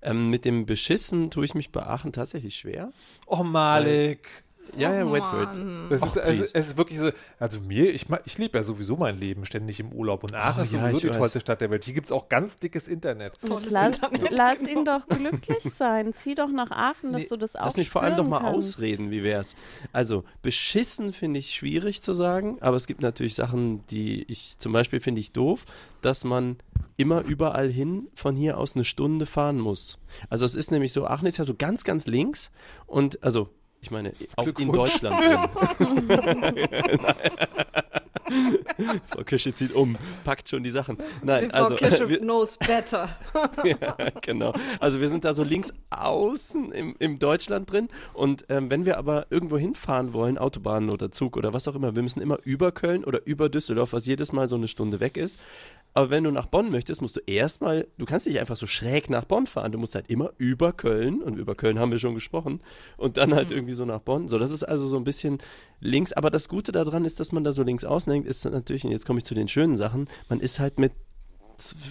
Ähm, mit dem Beschissen tue ich mich bei Aachen tatsächlich schwer. Oh, Malik. Ja, ja, Oh wait for it. Mann. Das Och, ist, also, es ist wirklich so, also mir, ich, ich lebe ja sowieso mein Leben ständig im Urlaub und Aachen Oh, ist ja, sowieso die weiß. tollste Stadt der Welt. Hier gibt es auch ganz dickes Internet. Lass, Internet. (laughs) lass ihn doch glücklich sein. Zieh doch nach Aachen, dass Nee, du das auch Lass mich vor allem doch mal kannst. ausreden, wie wär's? Also, beschissen finde ich schwierig zu sagen, aber es gibt natürlich Sachen, die ich zum Beispiel finde ich doof, dass man immer überall hin von hier aus eine Stunde fahren muss. Also es ist nämlich so, Aachen ist ja so ganz, ganz links und also ich meine, auch in. Deutschland. (laughs) (laughs) (laughs) (laughs) Frau Kirche zieht um, packt schon die Sachen. Nein, Die Frau also Kirsche (laughs) wir, knows better. (laughs) ja, genau. Also wir sind da so links außen im, im Deutschland drin und ähm, wenn wir aber irgendwo hinfahren wollen, Autobahn oder Zug oder was auch immer, wir müssen immer über Köln oder über Düsseldorf, was jedes Mal so eine Stunde weg ist. Aber wenn du nach Bonn möchtest, musst du erstmal, du kannst nicht einfach so schräg nach Bonn fahren, du musst halt immer über Köln und über Köln haben wir schon gesprochen und dann halt irgendwie so nach Bonn. So, das ist also so ein bisschen links, aber das Gute daran ist, dass man da so links außen hängt, ist natürlich, und jetzt komme ich zu den schönen Sachen, man ist halt mit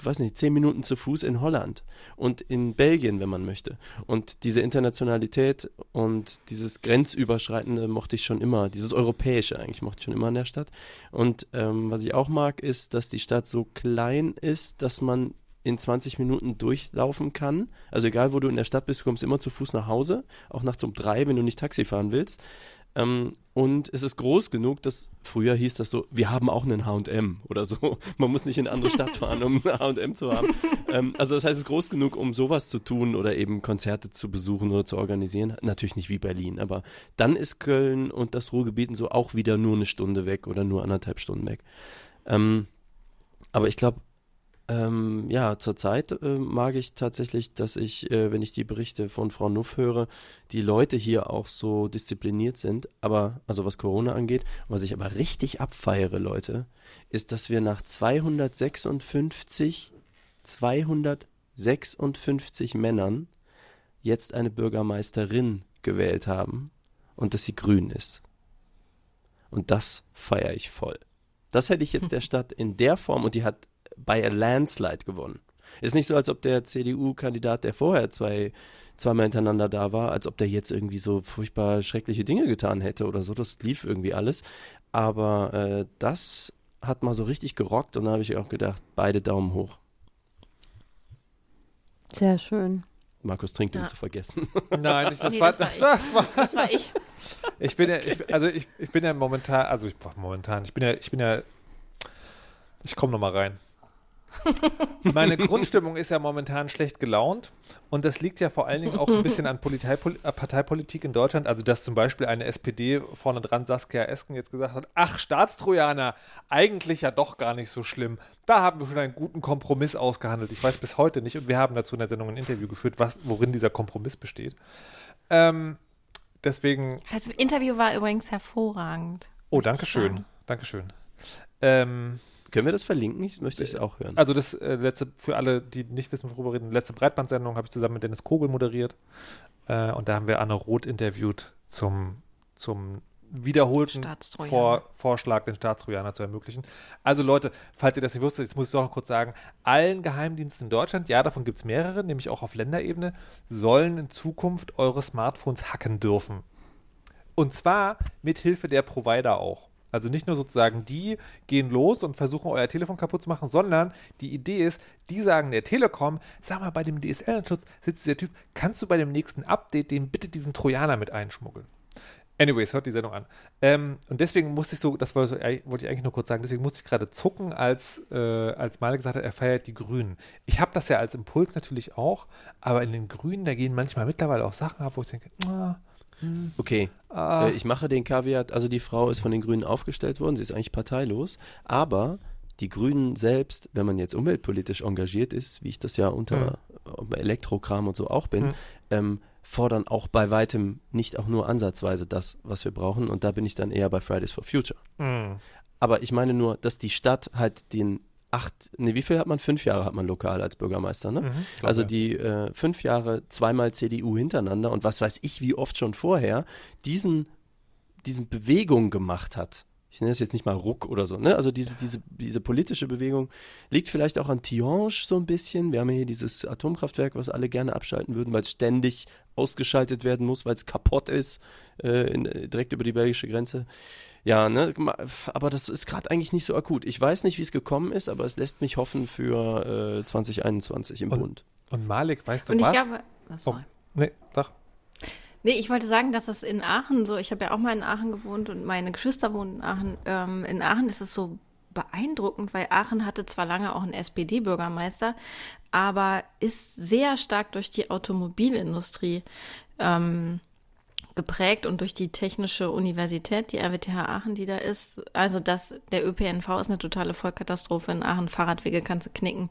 weiß nicht, zehn Minuten zu Fuß in Holland und in Belgien, wenn man möchte. Und diese Internationalität und dieses Grenzüberschreitende mochte ich schon immer, dieses Europäische eigentlich mochte ich schon immer in der Stadt. Und ähm, was ich auch mag, ist, dass die Stadt so klein ist, dass man in 20 Minuten durchlaufen kann. Also egal, wo du in der Stadt bist, du kommst immer zu Fuß nach Hause, auch nachts um drei, wenn du nicht Taxi fahren willst. Ähm, und es ist groß genug, dass früher hieß das so, wir haben auch einen H&M oder so. (laughs) Man muss nicht in eine andere Stadt fahren, um einen H&M zu haben. (laughs) ähm, also das heißt, es ist groß genug, um sowas zu tun oder eben Konzerte zu besuchen oder zu organisieren. Natürlich nicht wie Berlin, aber dann ist Köln und das Ruhrgebiet und so auch wieder nur eine Stunde weg oder nur anderthalb Stunden weg. Ähm, aber ich glaube, ähm, ja, zurzeit äh, mag ich tatsächlich, dass ich, äh, wenn ich die Berichte von Frau Nuff höre, die Leute hier auch so diszipliniert sind. Aber, also was Corona angeht, was ich aber richtig abfeiere, Leute, ist, dass wir nach 256, 256 Männern jetzt eine Bürgermeisterin gewählt haben und dass sie grün ist. Und das feiere ich voll. Das hätte ich jetzt der (laughs) Stadt in der Form und die hat bei a landslide gewonnen. Ist nicht so, als ob der CDU-Kandidat, der vorher zwei, zweimal hintereinander da war, als ob der jetzt irgendwie so furchtbar schreckliche Dinge getan hätte oder so. Das lief irgendwie alles. Aber äh, das hat mal so richtig gerockt und da habe ich auch gedacht, beide Daumen hoch. Sehr schön. Markus trinkt, um Ja. zu vergessen. (laughs) Nein, ich, das, Nee, war, das war (laughs) das, ich. das war, Das war ich. Ich bin ja, ich, also ich, ich bin ja momentan, also ich boah, momentan, ich bin ja, ich bin ja, ich komme noch mal rein. (laughs) Meine Grundstimmung ist ja momentan schlecht gelaunt und das liegt ja vor allen Dingen auch ein bisschen an Politeipol- äh, Parteipolitik in Deutschland. Also dass zum Beispiel eine SPD vorne dran Saskia Esken jetzt gesagt hat, ach Staatstrojaner, eigentlich ja doch gar nicht so schlimm. Da haben wir schon einen guten Kompromiss ausgehandelt. Ich weiß bis heute nicht und wir haben dazu in der Sendung ein Interview geführt, was, worin dieser Kompromiss besteht. Ähm, deswegen Das Interview war übrigens hervorragend. Oh, danke schön. Dankeschön. Ähm, Können wir das verlinken? Ich möchte es auch hören. also das äh, letzte, für alle, die nicht wissen, worüber wir reden, letzte Breitbandsendung habe ich zusammen mit Dennis Kogel moderiert. Äh, und da haben wir Anne Roth interviewt zum, zum wiederholten. Vor, Vorschlag, den Staatstrojaner zu ermöglichen. Also Leute, falls ihr das nicht wusstet, jetzt muss ich doch noch kurz sagen, allen Geheimdiensten in Deutschland, ja, davon gibt es mehrere, nämlich auch auf Länderebene, sollen in Zukunft eure Smartphones hacken dürfen. Und zwar mit Hilfe der Provider auch. Also nicht nur sozusagen die gehen los und versuchen euer Telefon kaputt zu machen, sondern die Idee ist, die sagen der Telekom, sag mal, bei dem DSL-Anschluss sitzt der Typ, kannst du bei dem nächsten Update dem bitte diesen Trojaner mit einschmuggeln? Anyways, hört die Sendung an. Ähm, und deswegen musste ich so, das wollte, ich eigentlich nur kurz sagen, deswegen musste ich gerade zucken, als, äh, als Malik gesagt hat, er feiert die Grünen. Ich habe das ja als Impuls natürlich auch, aber in den Grünen, da gehen manchmal mittlerweile auch Sachen ab, wo ich denke, ah, hm, Okay, ah. äh, ich mache den Kaviat, also die Frau ist von den Grünen aufgestellt worden, sie ist eigentlich parteilos, aber die Grünen selbst, wenn man jetzt umweltpolitisch engagiert ist, wie ich das ja unter mhm. Elektrokram und so auch bin, mhm. ähm, fordern auch bei weitem nicht auch nur ansatzweise das, was wir brauchen. Und da bin ich dann eher bei Fridays for Future. Mhm. Aber ich meine nur, dass die Stadt halt den acht, nee, wie viel hat man? Fünf Jahre hat man lokal als Bürgermeister, ne? Mhm, glaub, also die äh, fünf Jahre zweimal CDU hintereinander und was weiß ich, wie oft schon vorher, diesen, diesen Bewegung gemacht hat ich nenne es jetzt nicht mal Ruck oder so, ne? Also diese, diese, diese politische Bewegung liegt vielleicht auch an Tihange so ein bisschen. Wir haben hier dieses Atomkraftwerk, was alle gerne abschalten würden, weil es ständig ausgeschaltet werden muss, weil es kaputt ist, äh, in, direkt über die belgische Grenze. Ja, ne? Aber das ist gerade eigentlich nicht so akut. Ich weiß nicht, wie es gekommen ist, aber es lässt mich hoffen für äh, 2021 im und, Bund. Und Malik, weißt du und was? Ich glaube, oh, nee, doch. Nee, ich wollte sagen, dass das in Aachen so, ich habe ja auch mal in Aachen gewohnt und meine Geschwister wohnen in Aachen. Ähm, in Aachen ist es so beeindruckend, weil Aachen hatte zwar lange auch einen SPD-Bürgermeister, aber ist sehr stark durch die Automobilindustrie ähm, geprägt und durch die Technische Universität, die RWTH Aachen, die da ist. Also das, der ÖPNV ist eine totale Vollkatastrophe. In Aachen Fahrradwege kannst du knicken.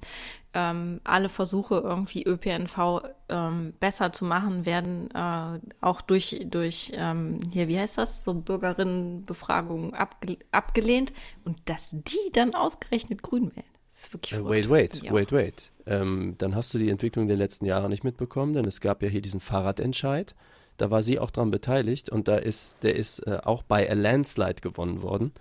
Ähm, alle Versuche, irgendwie ÖPNV ähm, besser zu machen, werden äh, auch durch, durch ähm, hier, wie heißt das, so Bürgerinnenbefragungen abge abgelehnt. Und dass die dann ausgerechnet grün wählen. Das ist wirklich uh, Wait, wait, ja. wait, wait. Ähm, dann hast du die Entwicklung der letzten Jahre nicht mitbekommen, denn es gab ja hier diesen Fahrradentscheid da war sie auch dran beteiligt und da ist, der ist äh, auch bei A Landslide gewonnen worden.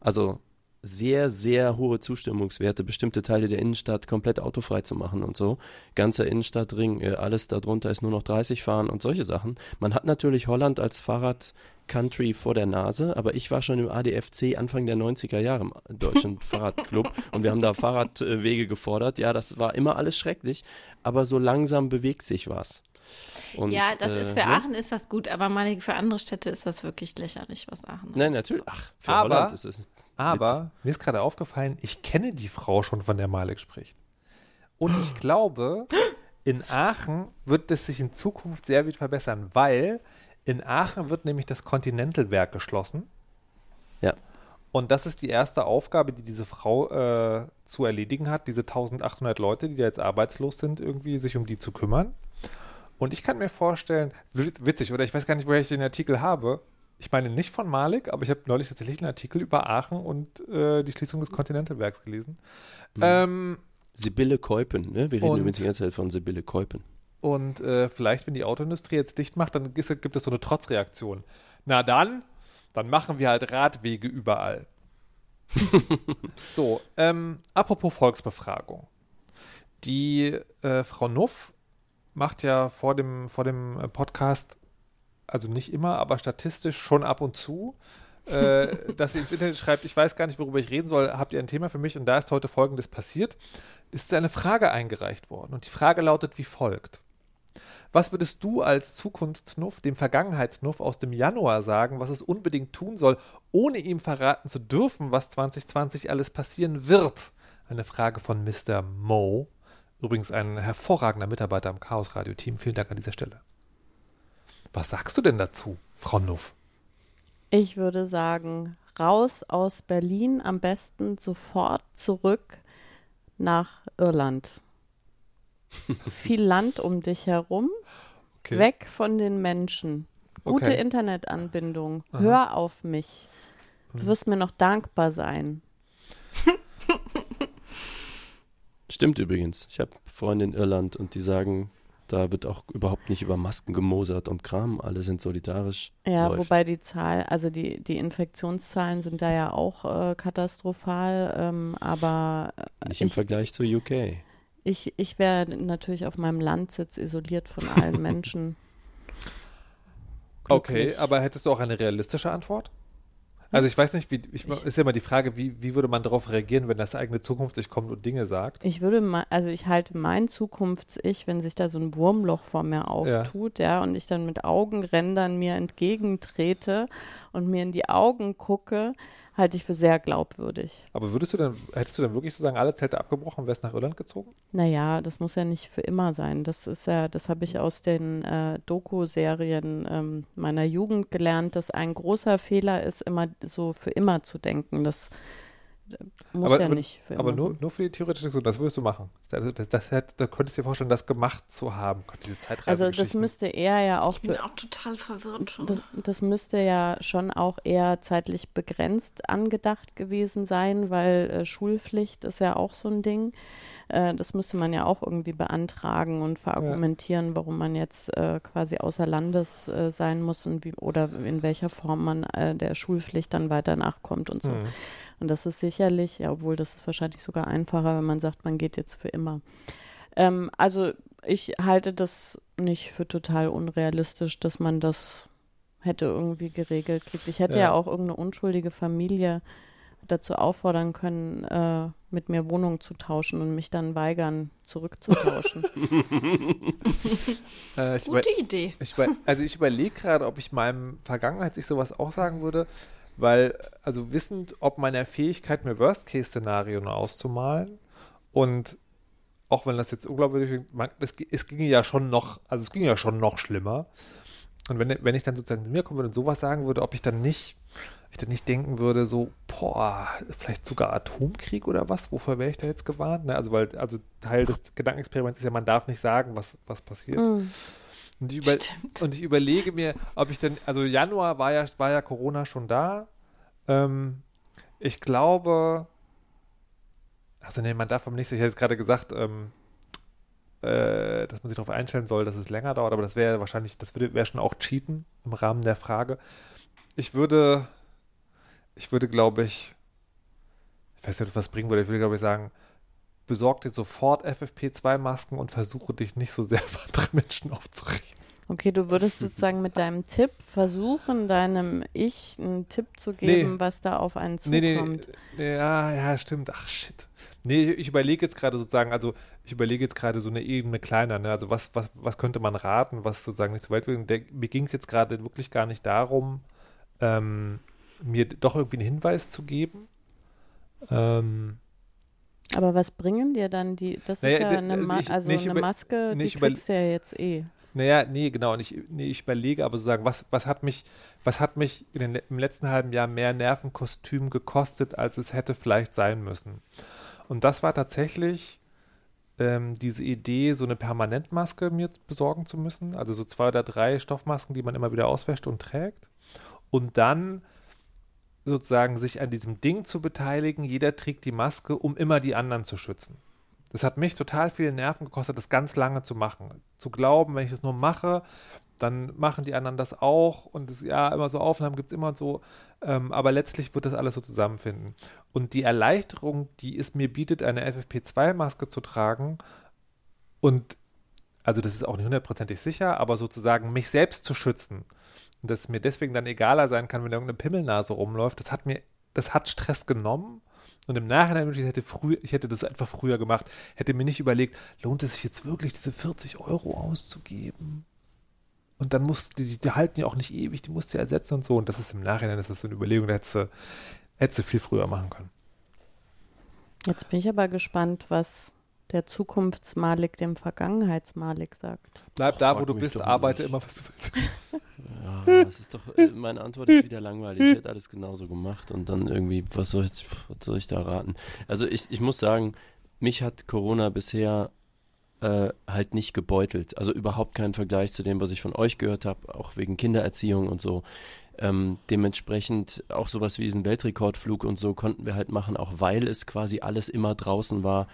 Also sehr, sehr hohe Zustimmungswerte, bestimmte Teile der Innenstadt komplett autofrei zu machen und so. Ganzer Innenstadtring, äh, alles darunter ist nur noch 30 fahren und solche Sachen. Man hat natürlich Holland als Fahrrad-Country vor der Nase, aber ich war schon im ADFC Anfang der 90er Jahre im Deutschen (laughs) Fahrradclub und wir haben da Fahrradwege gefordert. Ja, das war immer alles schrecklich, aber so langsam bewegt sich was. Und, ja, das äh, ist für ne? Aachen ist das gut, aber mal für andere Städte ist das wirklich lächerlich, was Aachen Nein, natürlich. Ach, für aber, Holland ist es. Aber mir ist gerade aufgefallen, ich kenne die Frau schon, von der Malik spricht. Und ich (gasps) glaube, in Aachen wird es sich in Zukunft sehr viel verbessern, weil in Aachen wird nämlich das Continental-Werk geschlossen. Ja. Und das ist die erste Aufgabe, die diese Frau äh, zu erledigen hat, diese 1800 Leute, die da jetzt arbeitslos sind, irgendwie sich um die zu kümmern. Und ich kann mir vorstellen, witzig, oder ich weiß gar nicht, woher ich den Artikel habe. Ich meine nicht von Malik, aber ich habe neulich tatsächlich einen Artikel über Aachen und äh, die Schließung des Continental-Werks gelesen. Mhm. Ähm, Sibylle Keupen, ne? Wir reden übrigens die ganze Zeit von Sibylle Keupen. Und äh, vielleicht, wenn die Autoindustrie jetzt dicht macht, dann gibt es so eine Trotzreaktion. Na dann, dann machen wir halt Radwege überall. (laughs) so, ähm, apropos Volksbefragung. Die äh, Frau Nuff macht ja vor dem, vor dem äh, Podcast, also nicht immer, aber statistisch schon ab und zu, äh, (laughs) dass sie ins Internet schreibt, ich weiß gar nicht, worüber ich reden soll, habt ihr ein Thema für mich? Und da ist heute Folgendes passiert. Ist eine Frage eingereicht worden. Und die Frage lautet wie folgt. Was würdest du als Zukunftsnuff dem Vergangenheitsnuff aus dem Januar sagen, was es unbedingt tun soll, ohne ihm verraten zu dürfen, was 2020 alles passieren wird? Eine Frage von Mr. Mo. Übrigens ein hervorragender Mitarbeiter am Chaos Radio Team. Vielen Dank an dieser Stelle. Was sagst du denn dazu, Frau Nuff? Ich würde sagen, raus aus Berlin, am besten sofort zurück nach Irland. (laughs) Viel Land um dich herum, okay. weg von den Menschen. Gute okay. Internetanbindung. Aha. Hör auf mich. Du wirst mir noch dankbar sein. Stimmt übrigens. Ich habe Freunde in Irland und die sagen, da wird auch überhaupt nicht über Masken gemosert und Kram. Alle sind solidarisch. Ja, läuft. wobei die Zahl, also die, die Infektionszahlen sind da ja auch äh, katastrophal, ähm, aber. Äh, nicht im ich, Vergleich zu UK. Ich, ich wäre natürlich auf meinem Landsitz isoliert von allen (laughs) Menschen. okay, aber hättest du auch eine realistische Antwort? Also ich weiß nicht, wie, ich, ist ja immer die Frage, wie, wie würde man darauf reagieren, wenn das eigene Zukunft-Ich kommt und Dinge sagt? Ich würde mal, also ich halte mein Zukunfts-Ich, wenn sich da so ein Wurmloch vor mir auftut, ja. ja, und ich dann mit Augenrändern mir entgegentrete und mir in die Augen gucke, halte ich für sehr glaubwürdig. Aber würdest du dann, hättest du dann wirklich sozusagen alle Zelte abgebrochen und wärst nach Irland gezogen? Naja, das muss ja nicht für immer sein. Das ist ja, das habe ich aus den äh, Doku-Serien ähm, meiner Jugend gelernt, dass ein großer Fehler ist, immer so für immer zu denken. Das muss aber, ja nicht. Für aber nur, nur für die theoretische Diskussion, das würdest du machen. Das, das, das, da könntest du dir vorstellen, das gemacht zu haben, diese Zeitreise. Also das müsste eher ja auch. Ich bin auch total verwirrt schon. Das, das, müsste ja schon auch eher zeitlich begrenzt angedacht gewesen sein, weil äh, Schulpflicht ist ja auch so ein Ding. Äh, das müsste man ja auch irgendwie beantragen und verargumentieren, ja. warum man jetzt äh, quasi außer Landes äh, sein muss und wie, oder in welcher Form man äh, der Schulpflicht dann weiter nachkommt und so. Mhm. Und das ist sicherlich, ja, obwohl das ist wahrscheinlich sogar einfacher, wenn man sagt, man geht jetzt für immer. Ähm, also ich halte das nicht für total unrealistisch, dass man das hätte irgendwie geregelt kriegt. Ich hätte ja, ja auch irgendeine unschuldige Familie dazu auffordern können, äh, mit mir Wohnung zu tauschen und mich dann weigern, zurückzutauschen. (laughs) (laughs) äh, Gute Idee. Ich also ich überlege gerade, ob ich meinem Vergangenheit sich sowas auch sagen würde, weil, also wissend, ob meiner Fähigkeit, mir Worst-Case-Szenarien auszumalen und auch wenn das jetzt unglaublich, es, es ging ja schon noch, also es ging ja schon noch schlimmer. Und wenn, wenn ich dann sozusagen zu mir kommen würde und sowas sagen würde, ob ich dann nicht, ich dann nicht denken würde, so, boah, vielleicht sogar Atomkrieg oder was, wofür wäre ich da jetzt gewarnt? Ne? Also, weil, also Teil des Gedankenexperiments ist ja, man darf nicht sagen, was, was passiert. Mm. Und ich, über, und ich überlege mir, ob ich denn, also Januar war ja, war ja Corona schon da. Ähm, ich glaube, also nee, man darf am nächsten, ich hätte jetzt gerade gesagt, ähm, äh, dass man sich darauf einstellen soll, dass es länger dauert, aber das wäre wahrscheinlich, das wäre schon auch Cheaten im Rahmen der Frage. Ich würde, ich würde, glaube ich, ich weiß nicht, was bringen würde, ich würde, glaube ich, sagen, besorg dir sofort FFP2-Masken und versuche dich nicht so sehr (laughs) über andere Menschen aufzuregen. Okay, du würdest sozusagen mit deinem Tipp versuchen, deinem Ich einen Tipp zu geben, nee. was da auf einen zukommt. Nee, nee, ja, ja, stimmt. Ach, shit. Nee, ich überlege jetzt gerade sozusagen, also ich überlege jetzt gerade so eine Ebene kleiner, ne? Also was, was, was könnte man raten, was sozusagen nicht so weit wird. Mir ging es jetzt gerade wirklich gar nicht darum, ähm, mir doch irgendwie einen Hinweis zu geben. Ähm, aber was bringen dir dann die, das naja, ist ja eine, Ma ich, also eine Maske, die kriegst du ja jetzt eh. Naja, nee, genau. Und ich, nee, ich überlege aber sozusagen, was, was hat mich, was hat mich den, im letzten halben Jahr mehr Nervenkostüm gekostet, als es hätte vielleicht sein müssen. Und das war tatsächlich ähm, diese Idee, so eine Permanentmaske mir besorgen zu müssen. Also so zwei oder drei Stoffmasken, die man immer wieder auswäscht und trägt. Und dann sozusagen sich an diesem Ding zu beteiligen. Jeder trägt die Maske, um immer die anderen zu schützen. Das hat mich total viele Nerven gekostet, das ganz lange zu machen. Zu glauben, wenn ich das nur mache, dann machen die anderen das auch und das, ja, immer so Aufnahmen gibt es immer so. Ähm, aber letztlich wird das alles so zusammenfinden. Und die Erleichterung, die es mir bietet, eine FFP2-Maske zu tragen und also das ist auch nicht hundertprozentig sicher, aber sozusagen mich selbst zu schützen dass mir deswegen dann egaler sein kann, wenn irgendeine Pimmelnase rumläuft, das hat mir, das hat Stress genommen. Und im Nachhinein ich hätte früh, ich hätte das einfach früher gemacht, hätte mir nicht überlegt, lohnt es sich jetzt wirklich, diese 40 Euro auszugeben? Und dann muss, die, die halten ja auch nicht ewig, die musst du ja ersetzen und so. Und das ist im Nachhinein, das ist so eine Überlegung, da hättest du, hättest du viel früher machen können. Jetzt bin ich aber gespannt, was der Zukunftsmalik dem Vergangenheitsmalik sagt. Bleib da, wo du bist, arbeite nicht. immer, was du willst. Ja, das ist doch, äh, meine Antwort ist wieder langweilig. Ich hätte alles genauso gemacht und dann irgendwie, was soll ich, was soll ich da raten? Also ich, ich muss sagen, mich hat Corona bisher äh, halt nicht gebeutelt. Also überhaupt keinen Vergleich zu dem, was ich von euch gehört habe, auch wegen Kindererziehung und so. Ähm, dementsprechend auch sowas wie diesen Weltrekordflug und so konnten wir halt machen, auch weil es quasi alles immer draußen war.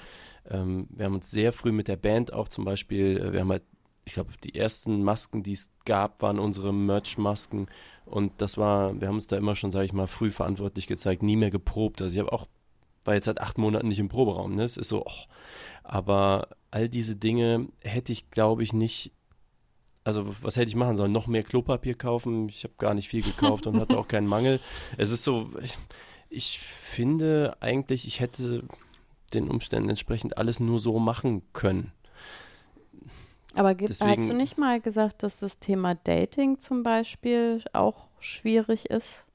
Ähm, wir haben uns sehr früh mit der Band auch zum Beispiel, äh, wir haben halt, ich glaube, die ersten Masken, die es gab, waren unsere Merch-Masken. Und das war, wir haben uns da immer schon, sage ich mal, früh verantwortlich gezeigt, nie mehr geprobt. Also ich habe auch, war jetzt seit acht Monaten nicht im Proberaum, ne? Es ist so, oh. Aber all diese Dinge hätte ich, glaube ich, nicht also was hätte ich machen sollen? Noch mehr Klopapier kaufen? Ich habe gar nicht viel gekauft und hatte auch keinen Mangel. Es ist so, ich, ich finde eigentlich, ich hätte den Umständen entsprechend alles nur so machen können. Aber gibt, Deswegen, hast du nicht mal gesagt, dass das Thema Dating zum Beispiel auch schwierig ist?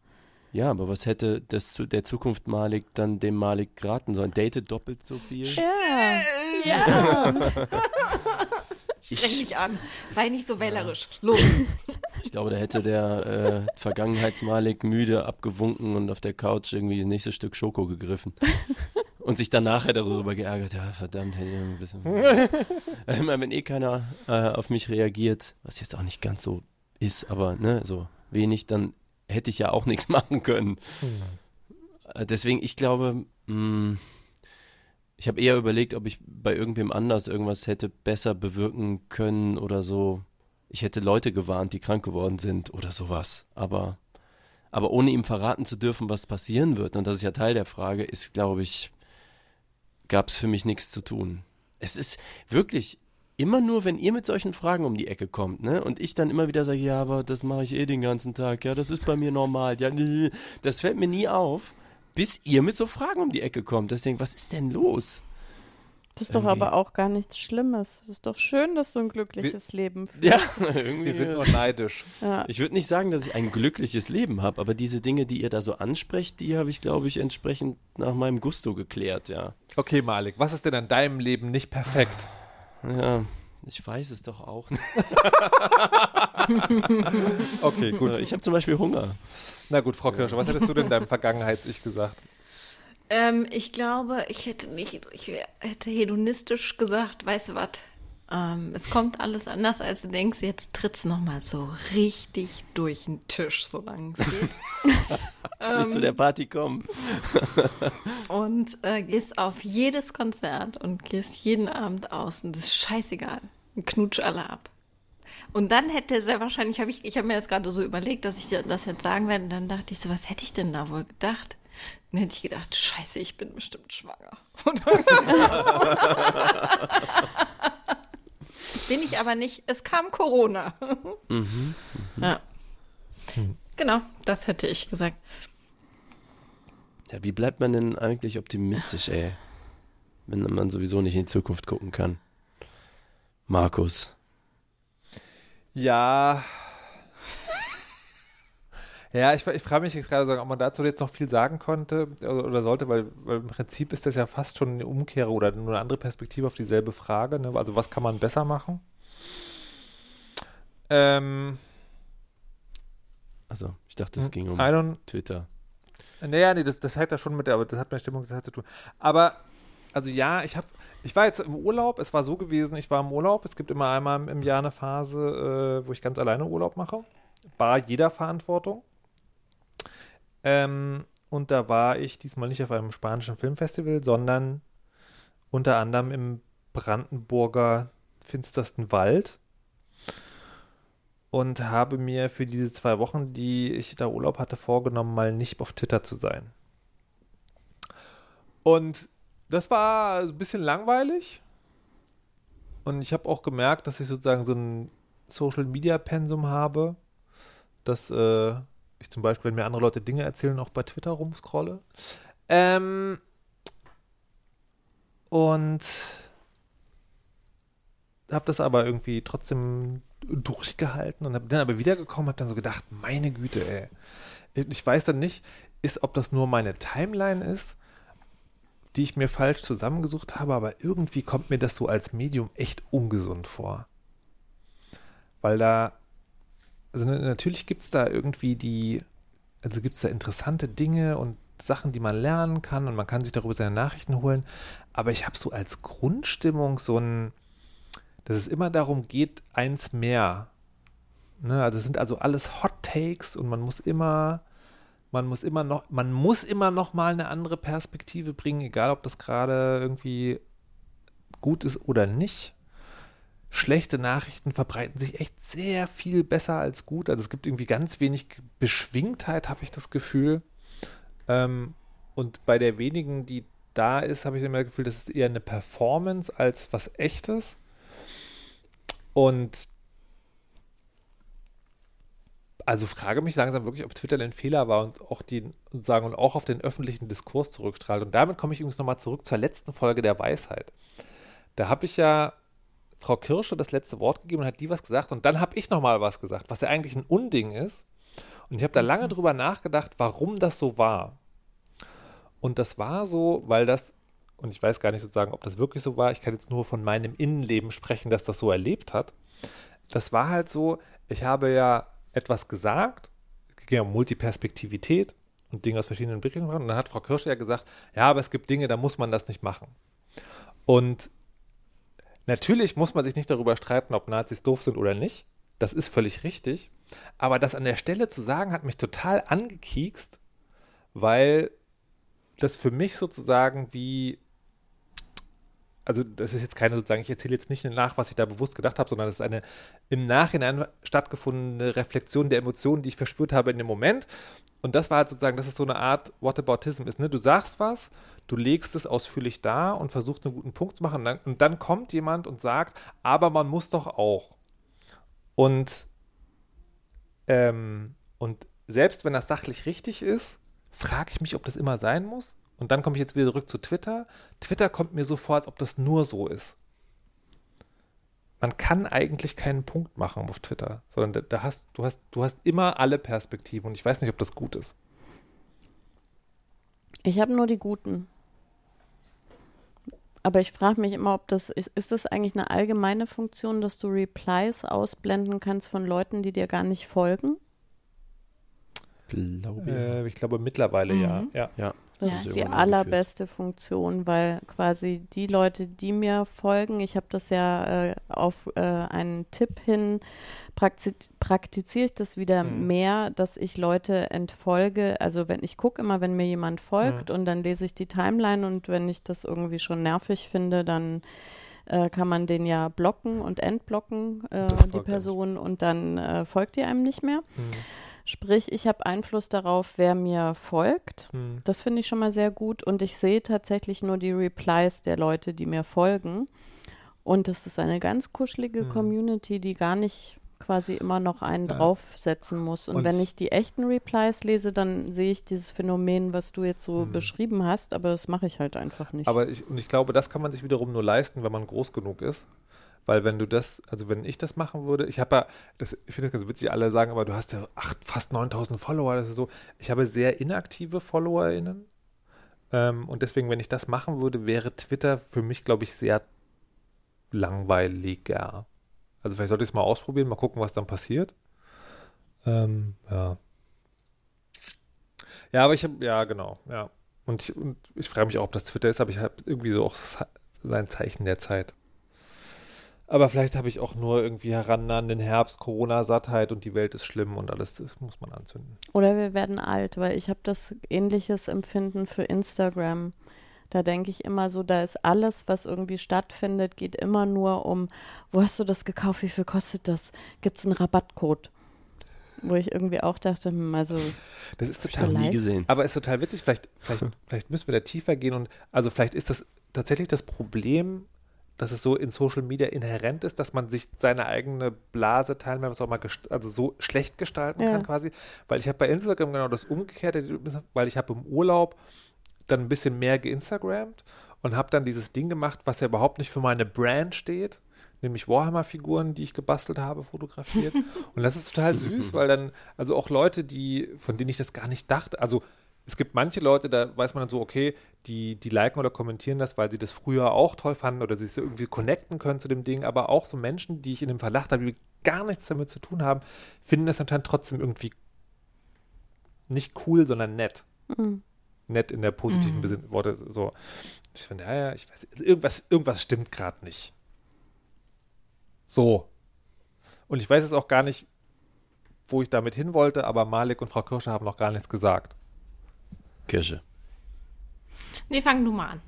Ja, aber was hätte das der Zukunft Malik dann dem Malik geraten sollen? Date doppelt so viel? Ja. ja. (laughs) Streng dich an. Sei nicht so wählerisch. Los. (laughs) Ich glaube, da hätte der äh, Vergangenheitsmalik müde abgewunken und auf der Couch irgendwie das nächste Stück Schoko gegriffen. (laughs) Und sich dann nachher darüber geärgert, ja, verdammt, hätte ich ein bisschen. Immer wenn eh keiner äh, auf mich reagiert, was jetzt auch nicht ganz so ist, aber ne, so wenig, dann hätte ich ja auch (laughs) nichts machen können. Hm. Deswegen, ich glaube, mh, hm, ich habe eher überlegt, ob ich bei irgendwem anders irgendwas hätte besser bewirken können oder so. Ich hätte Leute gewarnt, die krank geworden sind oder sowas. Aber, aber ohne ihm verraten zu dürfen, was passieren wird, und das ist ja Teil der Frage, ist, glaube ich, gab es für mich nichts zu tun. Es ist wirklich immer nur, wenn ihr mit solchen Fragen um die Ecke kommt, ne? Und ich dann immer wieder sage, ja, aber das mache ich eh den ganzen Tag, ja, das ist bei mir normal, ja, nee, das fällt mir nie auf bis ihr mit so Fragen um die Ecke kommt. Deswegen, was ist denn los? Das ist irgendwie. doch aber auch gar nichts Schlimmes. Es ist doch schön, dass du ein glückliches wir, Leben (laughs) führst. Ja, (laughs) irgendwie. Wir sind nur neidisch. Ja. Ich würde nicht sagen, dass ich ein glückliches Leben habe, aber diese Dinge, die ihr da so ansprecht, die habe ich, glaube ich, entsprechend nach meinem Gusto geklärt, ja. Okay, Malik, was ist denn an deinem Leben nicht perfekt? Ja, ich weiß es doch auch. (laughs) okay, gut. Ich habe zum Beispiel Hunger. Na gut, Frau Kirscher, was hättest du denn deinem Vergangenheits-Ich gesagt? Ähm, ich glaube, ich hätte nicht, ich hätte hedonistisch gesagt, weißt du was, ähm, es kommt alles anders, als du denkst, jetzt tritt's nochmal so richtig durch den Tisch, solange es geht. (laughs) ähm, zu der Party kommen. (laughs) und äh, gehst auf jedes Konzert und gehst jeden Abend aus und das ist scheißegal. Knutsch alle ab. Und dann hätte sehr wahrscheinlich, hab ich, ich habe mir das gerade so überlegt, dass ich das jetzt sagen werde. Und dann dachte ich so, was hätte ich denn da wohl gedacht? Dann hätte ich gedacht, scheiße, ich bin bestimmt schwanger. (laughs) bin ich aber nicht. Es kam Corona. Mhm. Ja. Genau, das hätte ich gesagt. Ja, wie bleibt man denn eigentlich optimistisch, ey? Wenn man sowieso nicht in die Zukunft gucken kann. Markus. Ja. Ja, ich, ich frage mich jetzt gerade, so, ob man dazu jetzt noch viel sagen konnte oder, oder sollte, weil, weil, im Prinzip ist das ja fast schon eine Umkehre oder nur eine andere Perspektive auf dieselbe Frage. Ne? Also was kann man besser machen? Ähm, also, ich dachte, es hm, ging um Twitter. Naja, nee, das, das hat ja schon mit der, aber das hat mit der Stimmung das hat zu tun. Aber, also ja, ich habe ich war jetzt im Urlaub, es war so gewesen, ich war im Urlaub, es gibt immer einmal im Jahr eine Phase, äh, wo ich ganz alleine Urlaub mache. Bar jeder Verantwortung. Ähm, und da war ich diesmal nicht auf einem spanischen Filmfestival, sondern unter anderem im Brandenburger finstersten Wald und habe mir für diese zwei Wochen, die ich da Urlaub hatte, vorgenommen, mal nicht auf Twitter zu sein. Und das war ein bisschen langweilig. Und ich habe auch gemerkt, dass ich sozusagen so ein Social Media Pensum habe, dass äh, ich zum Beispiel, wenn mir andere Leute Dinge erzählen, auch bei Twitter rumscrolle. Ähm, und habe das aber irgendwie trotzdem durchgehalten und habe dann aber wiedergekommen, habe dann so gedacht, meine Güte, ey. Ich weiß dann nicht, ist, ob das nur meine Timeline ist die ich mir falsch zusammengesucht habe, aber irgendwie kommt mir das so als Medium echt ungesund vor. Weil da, also natürlich gibt es da irgendwie die, also gibt es da interessante Dinge und Sachen, die man lernen kann und man kann sich darüber seine Nachrichten holen, aber ich habe so als Grundstimmung so ein, dass es immer darum geht, eins mehr. Ne? Also es sind also alles Hot Takes und man muss immer man muss immer noch, man muss immer noch mal eine andere Perspektive bringen, egal ob das gerade irgendwie gut ist oder nicht. Schlechte Nachrichten verbreiten sich echt sehr viel besser als gut. Also es gibt irgendwie ganz wenig Beschwingtheit, habe ich das Gefühl. Ähm, und bei der wenigen, die da ist, habe ich immer das Gefühl, das ist eher eine Performance als was echtes. Und also frage mich langsam wirklich, ob Twitter ein Fehler war und auch die sagen und auch auf den öffentlichen Diskurs zurückstrahlt. Und damit komme ich übrigens nochmal zurück zur letzten Folge der Weisheit. Da habe ich ja Frau Kirsche das letzte Wort gegeben und hat die was gesagt und dann habe ich nochmal was gesagt, was ja eigentlich ein Unding ist. Und ich habe da lange drüber nachgedacht, warum das so war. Und das war so, weil das, und ich weiß gar nicht sozusagen, ob das wirklich so war, ich kann jetzt nur von meinem Innenleben sprechen, dass das so erlebt hat. Das war halt so, ich habe ja etwas gesagt, es ging um Multiperspektivität und Dinge aus verschiedenen Blickwinkeln. Und dann hat Frau Kirsche ja gesagt, ja, aber es gibt Dinge, da muss man das nicht machen. Und natürlich muss man sich nicht darüber streiten, ob Nazis doof sind oder nicht. Das ist völlig richtig. Aber das an der Stelle zu sagen, hat mich total angekiekst, weil das für mich sozusagen wie also das ist jetzt keine sozusagen, ich erzähle jetzt nicht nach, was ich da bewusst gedacht habe, sondern es ist eine im Nachhinein stattgefundene Reflexion der Emotionen, die ich verspürt habe in dem Moment. Und das war halt sozusagen, das ist so eine Art Whataboutism ist, ne? Du sagst was, du legst es ausführlich da und versuchst einen guten Punkt zu machen und dann, und dann kommt jemand und sagt, aber man muss doch auch. Und, ähm, und selbst wenn das sachlich richtig ist, frage ich mich, ob das immer sein muss. Und dann komme ich jetzt wieder zurück zu Twitter. Twitter kommt mir so vor, als ob das nur so ist. Man kann eigentlich keinen Punkt machen auf Twitter, sondern da, da hast, du, hast, du hast immer alle Perspektiven und ich weiß nicht, ob das gut ist. Ich habe nur die guten. Aber ich frage mich immer, ob das ist, ist das eigentlich eine allgemeine Funktion, dass du Replies ausblenden kannst von Leuten, die dir gar nicht folgen? Glaube, äh, ich glaube mittlerweile mhm. ja. ja. ja. Das ja. ist die allerbeste Funktion, weil quasi die Leute, die mir folgen, ich habe das ja äh, auf äh, einen Tipp hin, praktiz praktiziere ich das wieder mhm. mehr, dass ich Leute entfolge. Also wenn ich gucke immer, wenn mir jemand folgt mhm. und dann lese ich die Timeline und wenn ich das irgendwie schon nervig finde, dann äh, kann man den ja blocken und entblocken, äh, die Person, und dann äh, folgt die einem nicht mehr. Mhm. Sprich, ich habe Einfluss darauf, wer mir folgt. Hm. Das finde ich schon mal sehr gut. Und ich sehe tatsächlich nur die Replies der Leute, die mir folgen. Und es ist eine ganz kuschelige hm. Community, die gar nicht quasi immer noch einen ja. draufsetzen muss. Und, und, wenn ich die echten Replies lese, dann sehe ich dieses Phänomen, was du jetzt so hm. beschrieben hast, aber das mache ich halt einfach nicht. Aber ich, und ich glaube, das kann man sich wiederum nur leisten, wenn man groß genug ist. Weil wenn du das, also wenn ich das machen würde, ich habe ja, das, ich finde das ganz witzig, alle sagen, aber du hast ja acht, fast 9000 Follower, das ist so. Ich habe sehr inaktive FollowerInnen. Ähm, und deswegen, wenn ich das machen würde, wäre Twitter für mich, glaube ich, sehr langweiliger. Also vielleicht sollte ich es mal ausprobieren, mal gucken, was dann passiert. Ähm, ja. Ja, aber ich habe, ja, genau, ja. Und ich, und ich frage mich auch, ob das Twitter ist, aber ich habe irgendwie so auch sein Zeichen der Zeit. Aber vielleicht habe ich auch nur irgendwie herannahenden Herbst, Corona-Sattheit und die Welt ist schlimm und alles das muss man anzünden. Oder wir werden alt, weil ich habe das ähnliches Empfinden für Instagram. Da denke ich immer so, da ist alles, was irgendwie stattfindet, geht immer nur um, wo hast du das gekauft, wie viel kostet das? Gibt es einen Rabattcode? Wo ich irgendwie auch dachte, hm, also. Das ist total nie gesehen. Aber ist total witzig, vielleicht, vielleicht, vielleicht müssen wir da tiefer gehen und also vielleicht ist das tatsächlich das Problem dass es so in Social Media inhärent ist, dass man sich seine eigene Blase teilweise was auch mal also so schlecht gestalten ja. kann quasi. Weil ich habe bei Instagram genau das Umgekehrte, weil ich habe im Urlaub dann ein bisschen mehr geinstagrammt und habe dann dieses Ding gemacht, was ja überhaupt nicht für meine Brand steht, nämlich Warhammer-Figuren, die ich gebastelt habe, fotografiert. (laughs) und das ist total süß, weil dann, also auch Leute, die, von denen ich das gar nicht dachte, also es gibt manche Leute, da weiß man dann so, okay, die, die liken oder kommentieren das, weil sie das früher auch toll fanden oder sie es irgendwie connecten können zu dem Ding, aber auch so Menschen, die ich in dem Verdacht habe, die gar nichts damit zu tun haben, finden das anscheinend trotzdem irgendwie nicht cool, sondern nett. Mhm. Nett in der positiven mhm. Worte. So. Ich finde, ja, ja, ich weiß, irgendwas, irgendwas stimmt gerade nicht. So. Und ich weiß jetzt auch gar nicht, wo ich damit hin wollte, aber Malik und Frau Kirsche haben noch gar nichts gesagt. Kirsche. Nee, fang du mal an.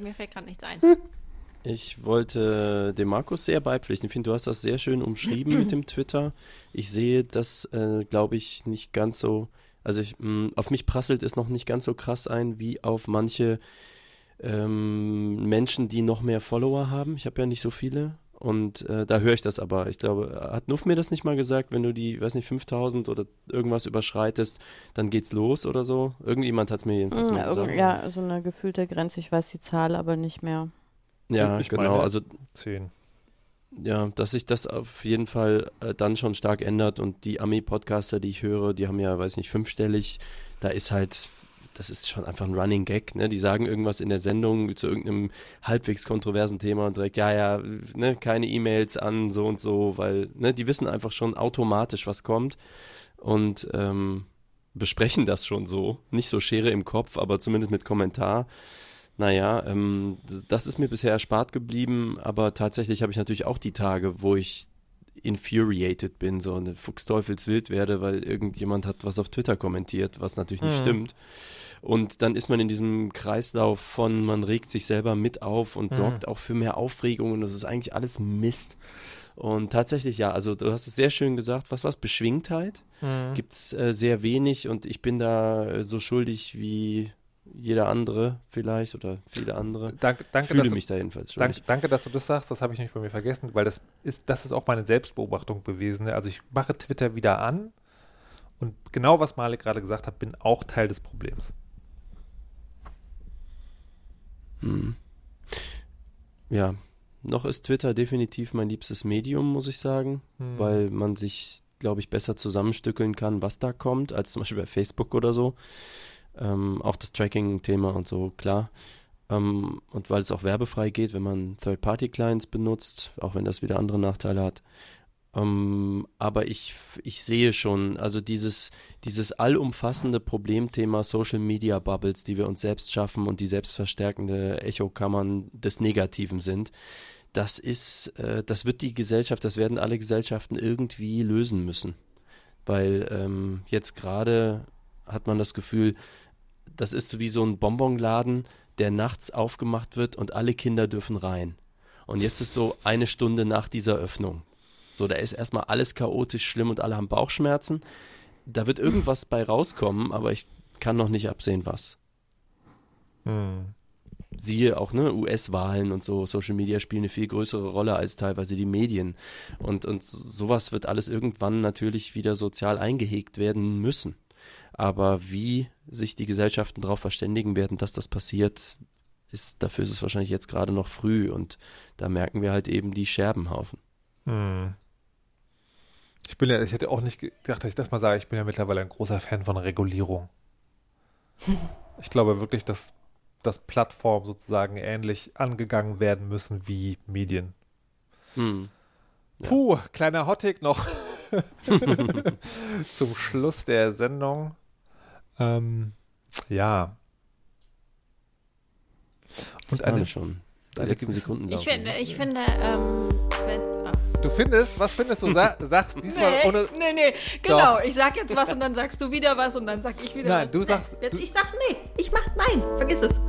Mir fällt gerade nichts ein. (laughs) Ich wollte dem Markus sehr beipflichten. Ich finde, du hast das sehr schön umschrieben mit dem Twitter. Ich sehe das, äh, glaube ich, nicht ganz so. Also ich, mh, auf mich prasselt es noch nicht ganz so krass ein wie auf manche ähm, Menschen, die noch mehr Follower haben. Ich habe ja nicht so viele Und äh, da höre ich das aber. Ich glaube, hat Nuff mir das nicht mal gesagt, wenn du die, weiß nicht, 5000 oder irgendwas überschreitest, dann geht's los oder so? Irgendjemand hat es mir jedenfalls Mm, mal gesagt. Ja, so eine gefühlte Grenze. Ich weiß die Zahl aber nicht mehr. Ja, Ich genau. meine- Also Zehn. ja, dass sich das auf jeden Fall äh, dann schon stark ändert und die Ami-Podcaster, die ich höre, die haben ja, weiß nicht, fünfstellig, da ist halt, das ist schon einfach ein Running Gag, ne? Die sagen irgendwas in der Sendung zu irgendeinem halbwegs kontroversen Thema und direkt, ja, ja, ne, keine E-Mails an so und so, weil, ne, die wissen einfach schon automatisch, was kommt und ähm, besprechen das schon so. Nicht so Schere im Kopf, aber zumindest mit Kommentar. Naja, ähm, das, das ist mir bisher erspart geblieben, aber tatsächlich habe ich natürlich auch die Tage, wo ich infuriated bin, so eine Fuchsteufelswild werde, weil irgendjemand hat was auf Twitter kommentiert, was natürlich nicht Mhm. stimmt. Und dann ist man in diesem Kreislauf von, man regt sich selber mit auf und Mhm. sorgt auch für mehr Aufregung und das ist eigentlich alles Mist. Und tatsächlich, ja, also du hast es sehr schön gesagt, was was Beschwingtheit Mhm. gibt's äh, sehr wenig und ich bin da äh, so schuldig wie jeder andere vielleicht oder viele andere. Danke, danke, Fühle dass du, mich da jedenfalls danke, schuldig. danke, dass du das sagst. Das habe ich nicht von mir vergessen, weil das ist, das ist auch meine Selbstbeobachtung gewesen. Also ich mache Twitter wieder an und genau was Malik gerade gesagt hat, bin auch Teil des Problems. Hm. Ja, noch ist Twitter definitiv mein liebstes Medium, muss ich sagen, Hm. weil man sich, glaube ich, besser zusammenstückeln kann, was da kommt, als zum Beispiel bei Facebook oder so. Ähm, auch das Tracking-Thema und so, klar. Ähm, und weil es auch werbefrei geht, wenn man Third-Party-Clients benutzt, auch wenn das wieder andere Nachteile hat. Ähm, aber ich, ich sehe schon, also dieses, dieses allumfassende Problemthema Social Media Bubbles, die wir uns selbst schaffen und die selbstverstärkende Echokammern des Negativen sind, das ist, äh, das wird die Gesellschaft, das werden alle Gesellschaften irgendwie lösen müssen. Weil ähm, jetzt gerade hat man das Gefühl, das ist so wie so ein Bonbonladen, der nachts aufgemacht wird und alle Kinder dürfen rein. Und jetzt ist so eine Stunde nach dieser Öffnung. So, da ist erstmal alles chaotisch schlimm und alle haben Bauchschmerzen. Da wird irgendwas bei rauskommen, aber ich kann noch nicht absehen, was. Hm. Siehe auch, ne, US-Wahlen und so, Social Media spielen eine viel größere Rolle als teilweise die Medien. Und, und sowas wird alles irgendwann natürlich wieder sozial eingehegt werden müssen. Aber wie sich die Gesellschaften darauf verständigen werden, dass das passiert, ist, dafür ist es wahrscheinlich jetzt gerade noch früh und da merken wir halt eben die Scherbenhaufen. Hm. Ich bin ja, ich hätte auch nicht gedacht, dass ich das mal sage, ich bin ja mittlerweile ein großer Fan von Regulierung. (laughs) Ich glaube wirklich, dass, dass Plattformen sozusagen ähnlich angegangen werden müssen wie Medien. Hm. Ja. Puh, kleiner Hottake noch (laughs) zum Schluss der Sendung. Ähm, ja. Und Alle eine, schon. Die eine letzten Sekunden Ich laufen. finde, ich finde, ähm, wenn, ah. du findest, was findest du? Sa sagst diesmal nee, ohne. nee, nee, genau. Ich sag jetzt was und dann sagst du wieder was und dann sag ich wieder Nein, was. du Nee, sagst- Jetzt, du- ich sag nee. Ich mach nein. Vergiss es.